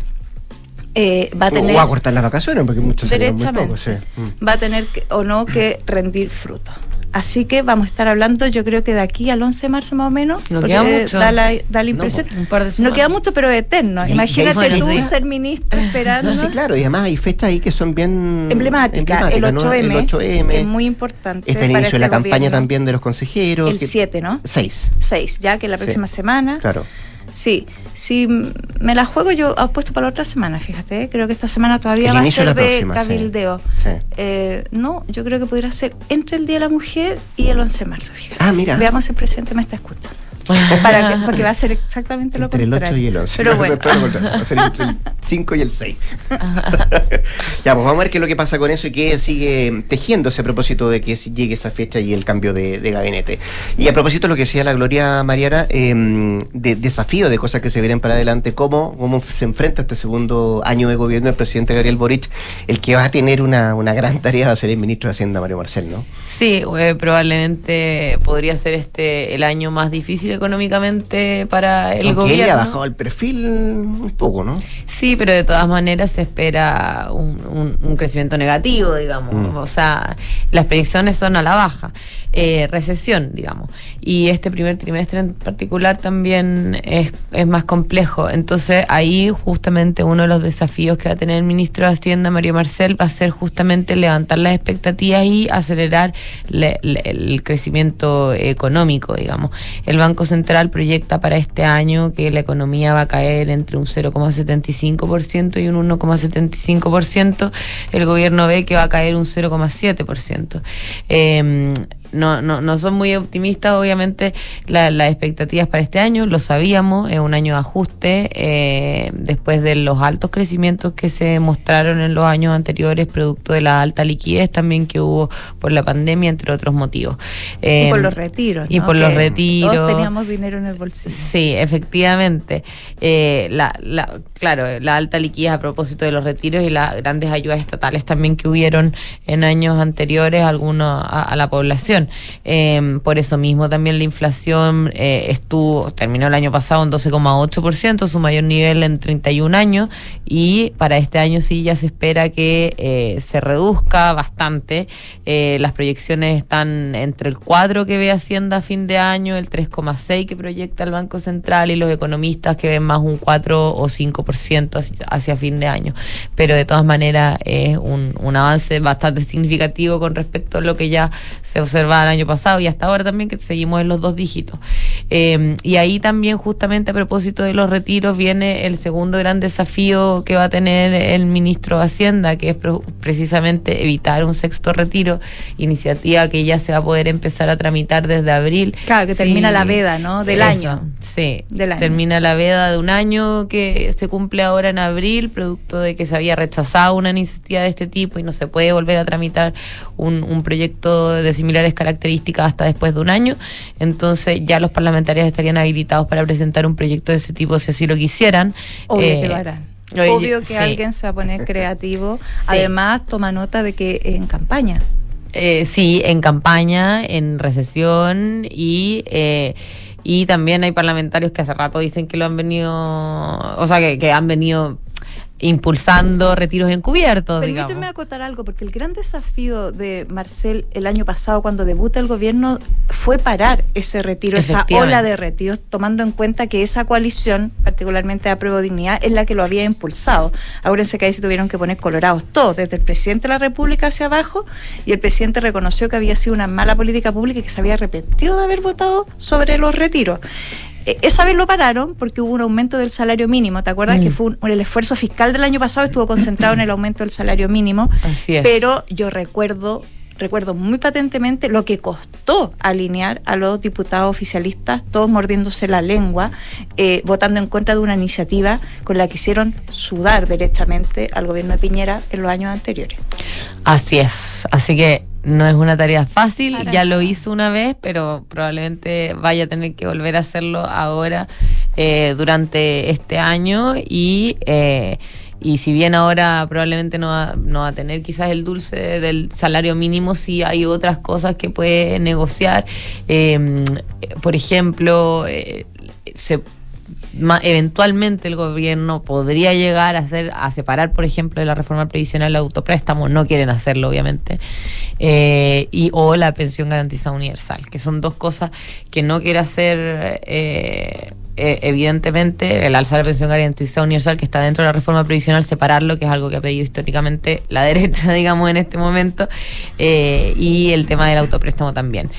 eh, va a tener. O a cortar las vacaciones, porque muchos derechamente, poco, sí. Mm. va a tener que, o no que rendir fruto. Así que vamos a estar hablando, yo creo que de aquí al 11 de marzo más o menos. No queda mucho. Da la, da la impresión. No, un par de no queda mucho, pero eterno. Y- Imagínate tú fue- ser ministro esperando. No, sí, claro, y además hay fechas ahí que son bien Emblemática, el emblemáticas, 8M, ¿no? El 8M. es muy importante. Está el para inicio de este la campaña gobierno. también de los consejeros. El que- 7, ¿no? Seis, 6, ya que la Sí. próxima semana. claro. Sí, si me la juego yo apuesto para la otra semana, fíjate. Creo que esta semana todavía El va a ser de próxima, sí. cabildeo. Sí. Eh, no, yo creo que podría ser entre el Día de la Mujer y el 11 de marzo, fíjate. Ah, mira. Veamos si el presidente me está escuchando. Para que, porque va a ser exactamente lo Entre el contrario. 8 y el 11. Pero Va a bueno. va a ser entre el 5 y el 6. ya, pues vamos a ver qué es lo que pasa con eso y qué sigue tejiéndose a propósito de que llegue esa fecha y el cambio de, de gabinete. Y a propósito de lo que decía la Gloria Mariana, eh, de desafío de cosas que se vienen para adelante, cómo, cómo se enfrenta este segundo año de gobierno del presidente Gabriel Boric, el que va a tener una, una gran tarea va a ser el ministro de Hacienda, Mario Marcel, ¿no? Sí, eh, probablemente podría ser este el año más difícil económicamente para el Aunque él le ha gobierno. bajado el perfil un poco, ¿no? Sí, pero de todas maneras se espera un, un- un crecimiento negativo, digamos. Mm. O sea, las predicciones son a la baja. Eh, recesión, digamos. Y este primer trimestre en particular también es, es más complejo. Entonces ahí justamente uno de los desafíos que va a tener el ministro de Hacienda, Mario Marcel, va a ser justamente levantar las expectativas y acelerar le- le- el crecimiento económico, digamos. El Banco Central proyecta para este año que la economía va a caer entre un 0,75% y un 1,75%. El gobierno ve que va a caer un 0,7%. Eh, no, no, no son muy optimistas, obviamente, la- las expectativas para este año, lo sabíamos, es un año de ajuste, eh, después de los altos crecimientos que se mostraron en los años anteriores, producto de la alta liquidez también que hubo por la pandemia, entre otros motivos. y Eh, por los retiros. y ¿no? por los retiros. Todos teníamos dinero en el bolsillo. Sí, efectivamente. Eh, la, la- claro, la alta liquidez a propósito de los retiros y las grandes ayudas estatales también que hubieron en años anteriores algunos a, a la población. Eh, por eso mismo también la inflación eh, estuvo, terminó el año pasado en 12,8%, su mayor nivel en 31 años, y para este año sí ya se espera que eh, se reduzca bastante. Eh, las proyecciones están entre el 4 que ve Hacienda a fin de año, el 3,6 que proyecta el Banco Central y los economistas que ven más un 4 o 5% hacia, hacia fin de año. Pero de todas maneras es un, un avance bastante significativo con respecto a lo que ya se observaba el año pasado y hasta ahora también que seguimos en los dos dígitos. Eh, y ahí también justamente a propósito de los retiros viene el segundo gran desafío que va a tener el ministro de Hacienda, que es precisamente evitar un sexto retiro, iniciativa que ya se va a poder empezar a tramitar desde abril. Claro, que termina la veda, ¿no? Del año. Sí, Del año. termina la veda de un año que se cumple ahora en abril, producto de que se había rechazado una iniciativa de este tipo y no se puede volver a tramitar un, un proyecto de similares características hasta después de un año. Entonces ya los parlamentarios estarían habilitados para presentar un proyecto de ese tipo si así lo quisieran. Obvio Eh, que lo harán. Obvio que sí. alguien se va a poner creativo. Sí. Además, toma nota de que en campaña. Eh, sí, en campaña, en recesión y eh, y también hay parlamentarios que hace rato dicen que lo han venido, o sea, que, que han venido impulsando retiros encubiertos, Permíteme digamos. acotar algo, porque el gran desafío de Marcel el año pasado, cuando debuta el gobierno, fue parar ese retiro, esa ola de retiros, tomando en cuenta que esa coalición, particularmente a Prueba Dignidad, es la que lo había impulsado. Acuérdense que ahí se tuvieron que poner colorados todos, desde el presidente de la República hacia abajo, y el presidente reconoció que había sido una mala política pública y que se había arrepentido de haber votado sobre los retiros. Eh, Esa vez lo pararon porque hubo un aumento del salario mínimo. ¿Te acuerdas Mm. que fue un- el esfuerzo fiscal del año pasado estuvo concentrado en el aumento del salario mínimo? Así es. Pero yo recuerdo, recuerdo muy patentemente lo que costó alinear a los diputados oficialistas, todos mordiéndose la lengua, eh, votando en contra de una iniciativa con la que hicieron sudar derechamente al gobierno de Piñera en los años anteriores. Así es, así que no es una tarea fácil, Para ya lo hizo una vez, pero probablemente vaya a tener que volver a hacerlo ahora eh, durante este año y... eh, y si bien ahora probablemente no va, no va a tener quizás el dulce del salario mínimo, sí hay otras cosas que puede negociar. Eh, por ejemplo, eh, se eventualmente el gobierno podría llegar a hacer a separar por ejemplo de la reforma previsional el autopréstamo no quieren hacerlo obviamente eh, y o la pensión garantizada universal que son dos cosas que no quiere hacer eh, eh, evidentemente el alzar la pensión garantizada universal que está dentro de la reforma previsional separarlo que es algo que ha pedido históricamente la derecha digamos en este momento eh, y el tema del autopréstamo también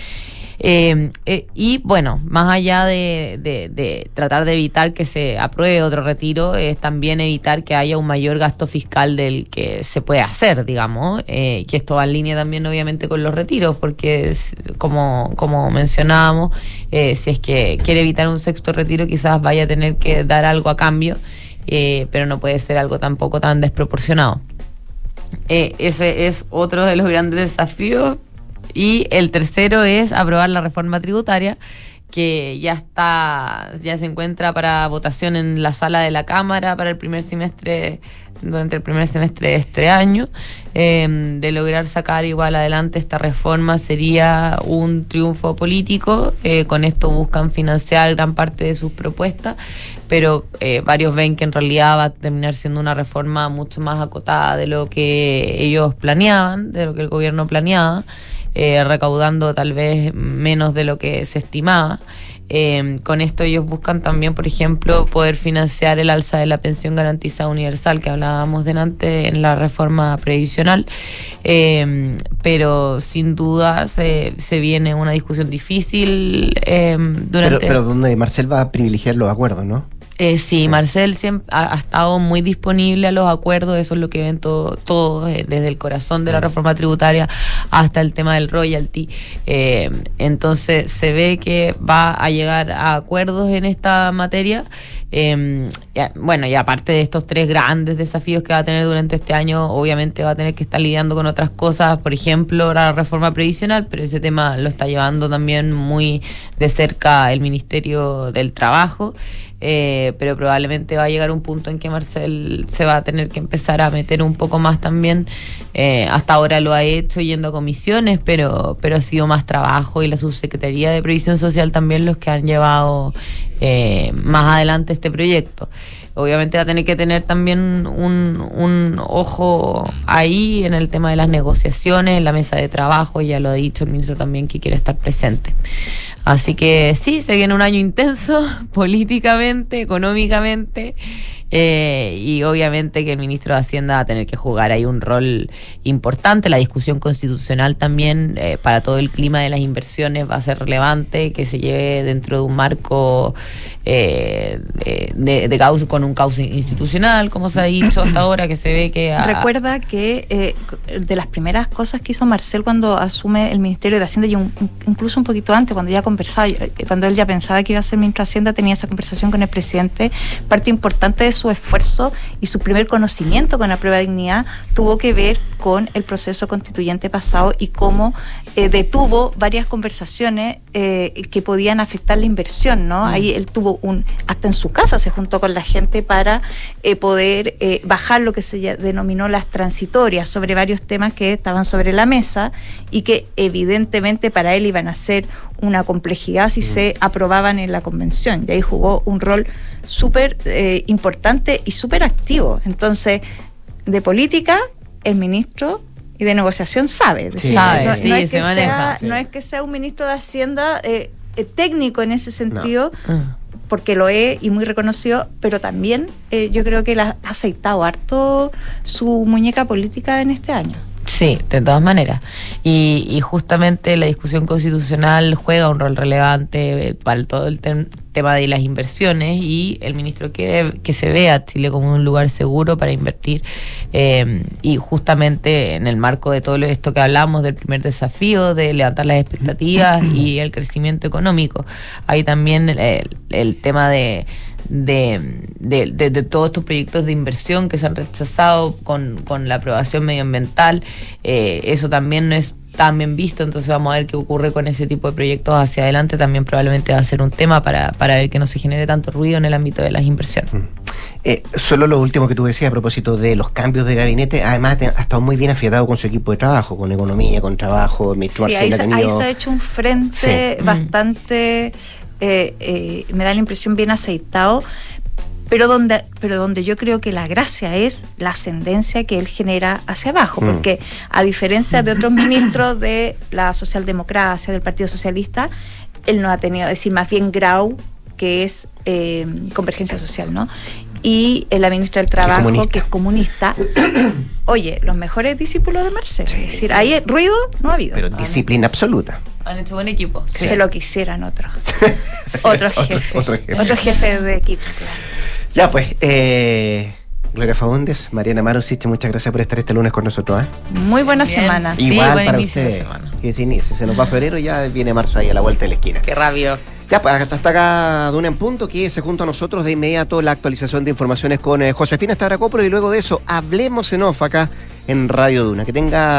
eh, eh, y bueno, más allá de, tratar de evitar que se apruebe otro retiro, es también evitar que haya un mayor gasto fiscal del que se puede hacer, digamos, eh, que esto va en línea también obviamente con los retiros, porque es- como, como mencionábamos, eh, si es que quiere evitar un sexto retiro, quizás vaya a tener que dar algo a cambio, eh, pero no puede ser algo tampoco tan desproporcionado. Ese es otro de los grandes desafíos. Y el tercero es aprobar la reforma tributaria, que ya está, ya se encuentra para votación en la sala de la Cámara para el primer semestre, durante el primer semestre de este año. Eh, de lograr sacar igual adelante esta reforma sería un triunfo político. Eh, con esto buscan financiar gran parte de sus propuestas, pero eh, varios ven que en realidad va a terminar siendo una reforma mucho más acotada de lo que ellos planeaban, de lo que el gobierno planeaba, eh, recaudando tal vez menos de lo que se estimaba. Eh, con esto ellos buscan también, por ejemplo, poder financiar el alza de la pensión garantizada universal que hablábamos delante en la reforma previsional, Eh, pero sin duda se, se viene una discusión difícil eh, durante... Pero, pero donde Marcel va a privilegiar los acuerdos, ¿no? Eh, sí, Marcel siempre ha, ha estado muy disponible a los acuerdos, eso es lo que ven todo- todos, eh, desde el corazón de la reforma tributaria hasta el tema del royalty. Eh, entonces se ve que va a llegar a acuerdos en esta materia. Ya- bueno, y aparte de estos tres grandes desafíos que va a tener durante este año, obviamente va a tener que estar lidiando con otras cosas, por ejemplo, la reforma previsional, pero ese tema lo está llevando también muy de cerca el Ministerio del Trabajo. Eh, pero probablemente va a llegar un punto en que Marcel se va a tener que empezar a meter un poco más también. Eh, hasta ahora lo ha hecho yendo a comisiones, pero, pero ha sido más trabajo y la Subsecretaría de Previsión Social también los que han llevado eh, más adelante este proyecto. Obviamente va a tener que tener también un, un ojo ahí en el tema de las negociaciones, en la mesa de trabajo, ya lo ha dicho el ministro también que quiere estar presente. Así que sí, se viene un año intenso políticamente, económicamente. Eh, y obviamente que el ministro de Hacienda va a tener que jugar ahí un rol importante. La discusión constitucional también eh, para todo el clima de las inversiones va a ser relevante, que se lleve dentro de un marco eh, de, de- cauce- con un cauce institucional, como se ha dicho hasta ahora, que se ve que... ha- Recuerda que eh, de las primeras cosas que hizo Marcel cuando asume el Ministerio de Hacienda, y un- incluso un poquito antes, cuando ya conversaba, eh, cuando él ya pensaba que iba a ser ministro de Hacienda, tenía esa conversación con el presidente. Parte importante de su su esfuerzo y su primer conocimiento con la prueba de dignidad tuvo que ver con el proceso constituyente pasado y cómo eh, detuvo varias conversaciones eh, que podían afectar la inversión, ¿no? Mm. Ahí él tuvo un, hasta en su casa se juntó con la gente para eh, poder bajar lo que se denominó las transitorias sobre varios temas que estaban sobre la mesa y que evidentemente para él iban a ser una complejidad si se aprobaban en la convención. Y ahí jugó un rol súper eh, importante y súper activo. Entonces, de política, el ministro y de negociación sabe. No, sí, no es se que maneja. sea, no es que sea un ministro de Hacienda eh, eh, técnico en ese sentido, Ah. porque lo es y muy reconocido, pero también eh, yo creo que él ha aceitado harto su muñeca política en este año. Sí, de todas maneras. Y, y justamente la discusión constitucional juega un rol relevante eh, para todo el tem- tema de las inversiones y el ministro quiere que se vea Chile como un lugar seguro para invertir eh, y justamente en el marco de todo esto que hablamos del primer desafío de levantar las expectativas y el crecimiento económico. Hay también el tema de de, de, de- de todos estos proyectos de inversión que se han rechazado con, con la aprobación medioambiental. Eh, eso también no es tan bien visto, entonces vamos a ver qué ocurre con ese tipo de proyectos hacia adelante. También probablemente va a ser un tema para, para ver que no se genere tanto ruido en el ámbito de las inversiones. Eh, solo lo último que tú decías a propósito de los cambios de gabinete, además te- ha estado muy bien afiatado con su equipo de trabajo, con economía, con trabajo, Sí, ahí, ha se, ahí se ha hecho un frente Sí. bastante, eh, eh, me da la impresión bien aceitado, pero donde, pero donde yo creo que la gracia es la ascendencia que él genera hacia abajo, Mm. porque a diferencia de otros ministros de la socialdemocracia, del Partido Socialista, él no ha tenido, es decir, más bien Grau, que es eh, convergencia social, ¿no? Y la ministra del Trabajo, comunista. que es comunista. Oye, los mejores discípulos de Marcel. es decir, ahí ruido no ha habido. pero disciplina absoluta. Han hecho buen equipo. Que se lo quisieran otros. otros Otro- jefes. otro jefe. Otros jefes de equipo. claro. Ya pues, eh, Gloria Faúndes, Mariana Marusich, muchas gracias por estar este lunes con nosotros. ¿eh? Muy buena semana. Igual para ustedes. Que se inicie, se nos va febrero y ya viene marzo ahí a la vuelta de la esquina. Qué rabio. Ya, pues hasta acá Duna en punto, que se junto a nosotros de inmediato la actualización de informaciones con eh, Josefina Stavrakopoulos y luego de eso hablemos en off acá en Radio Duna. Que tenga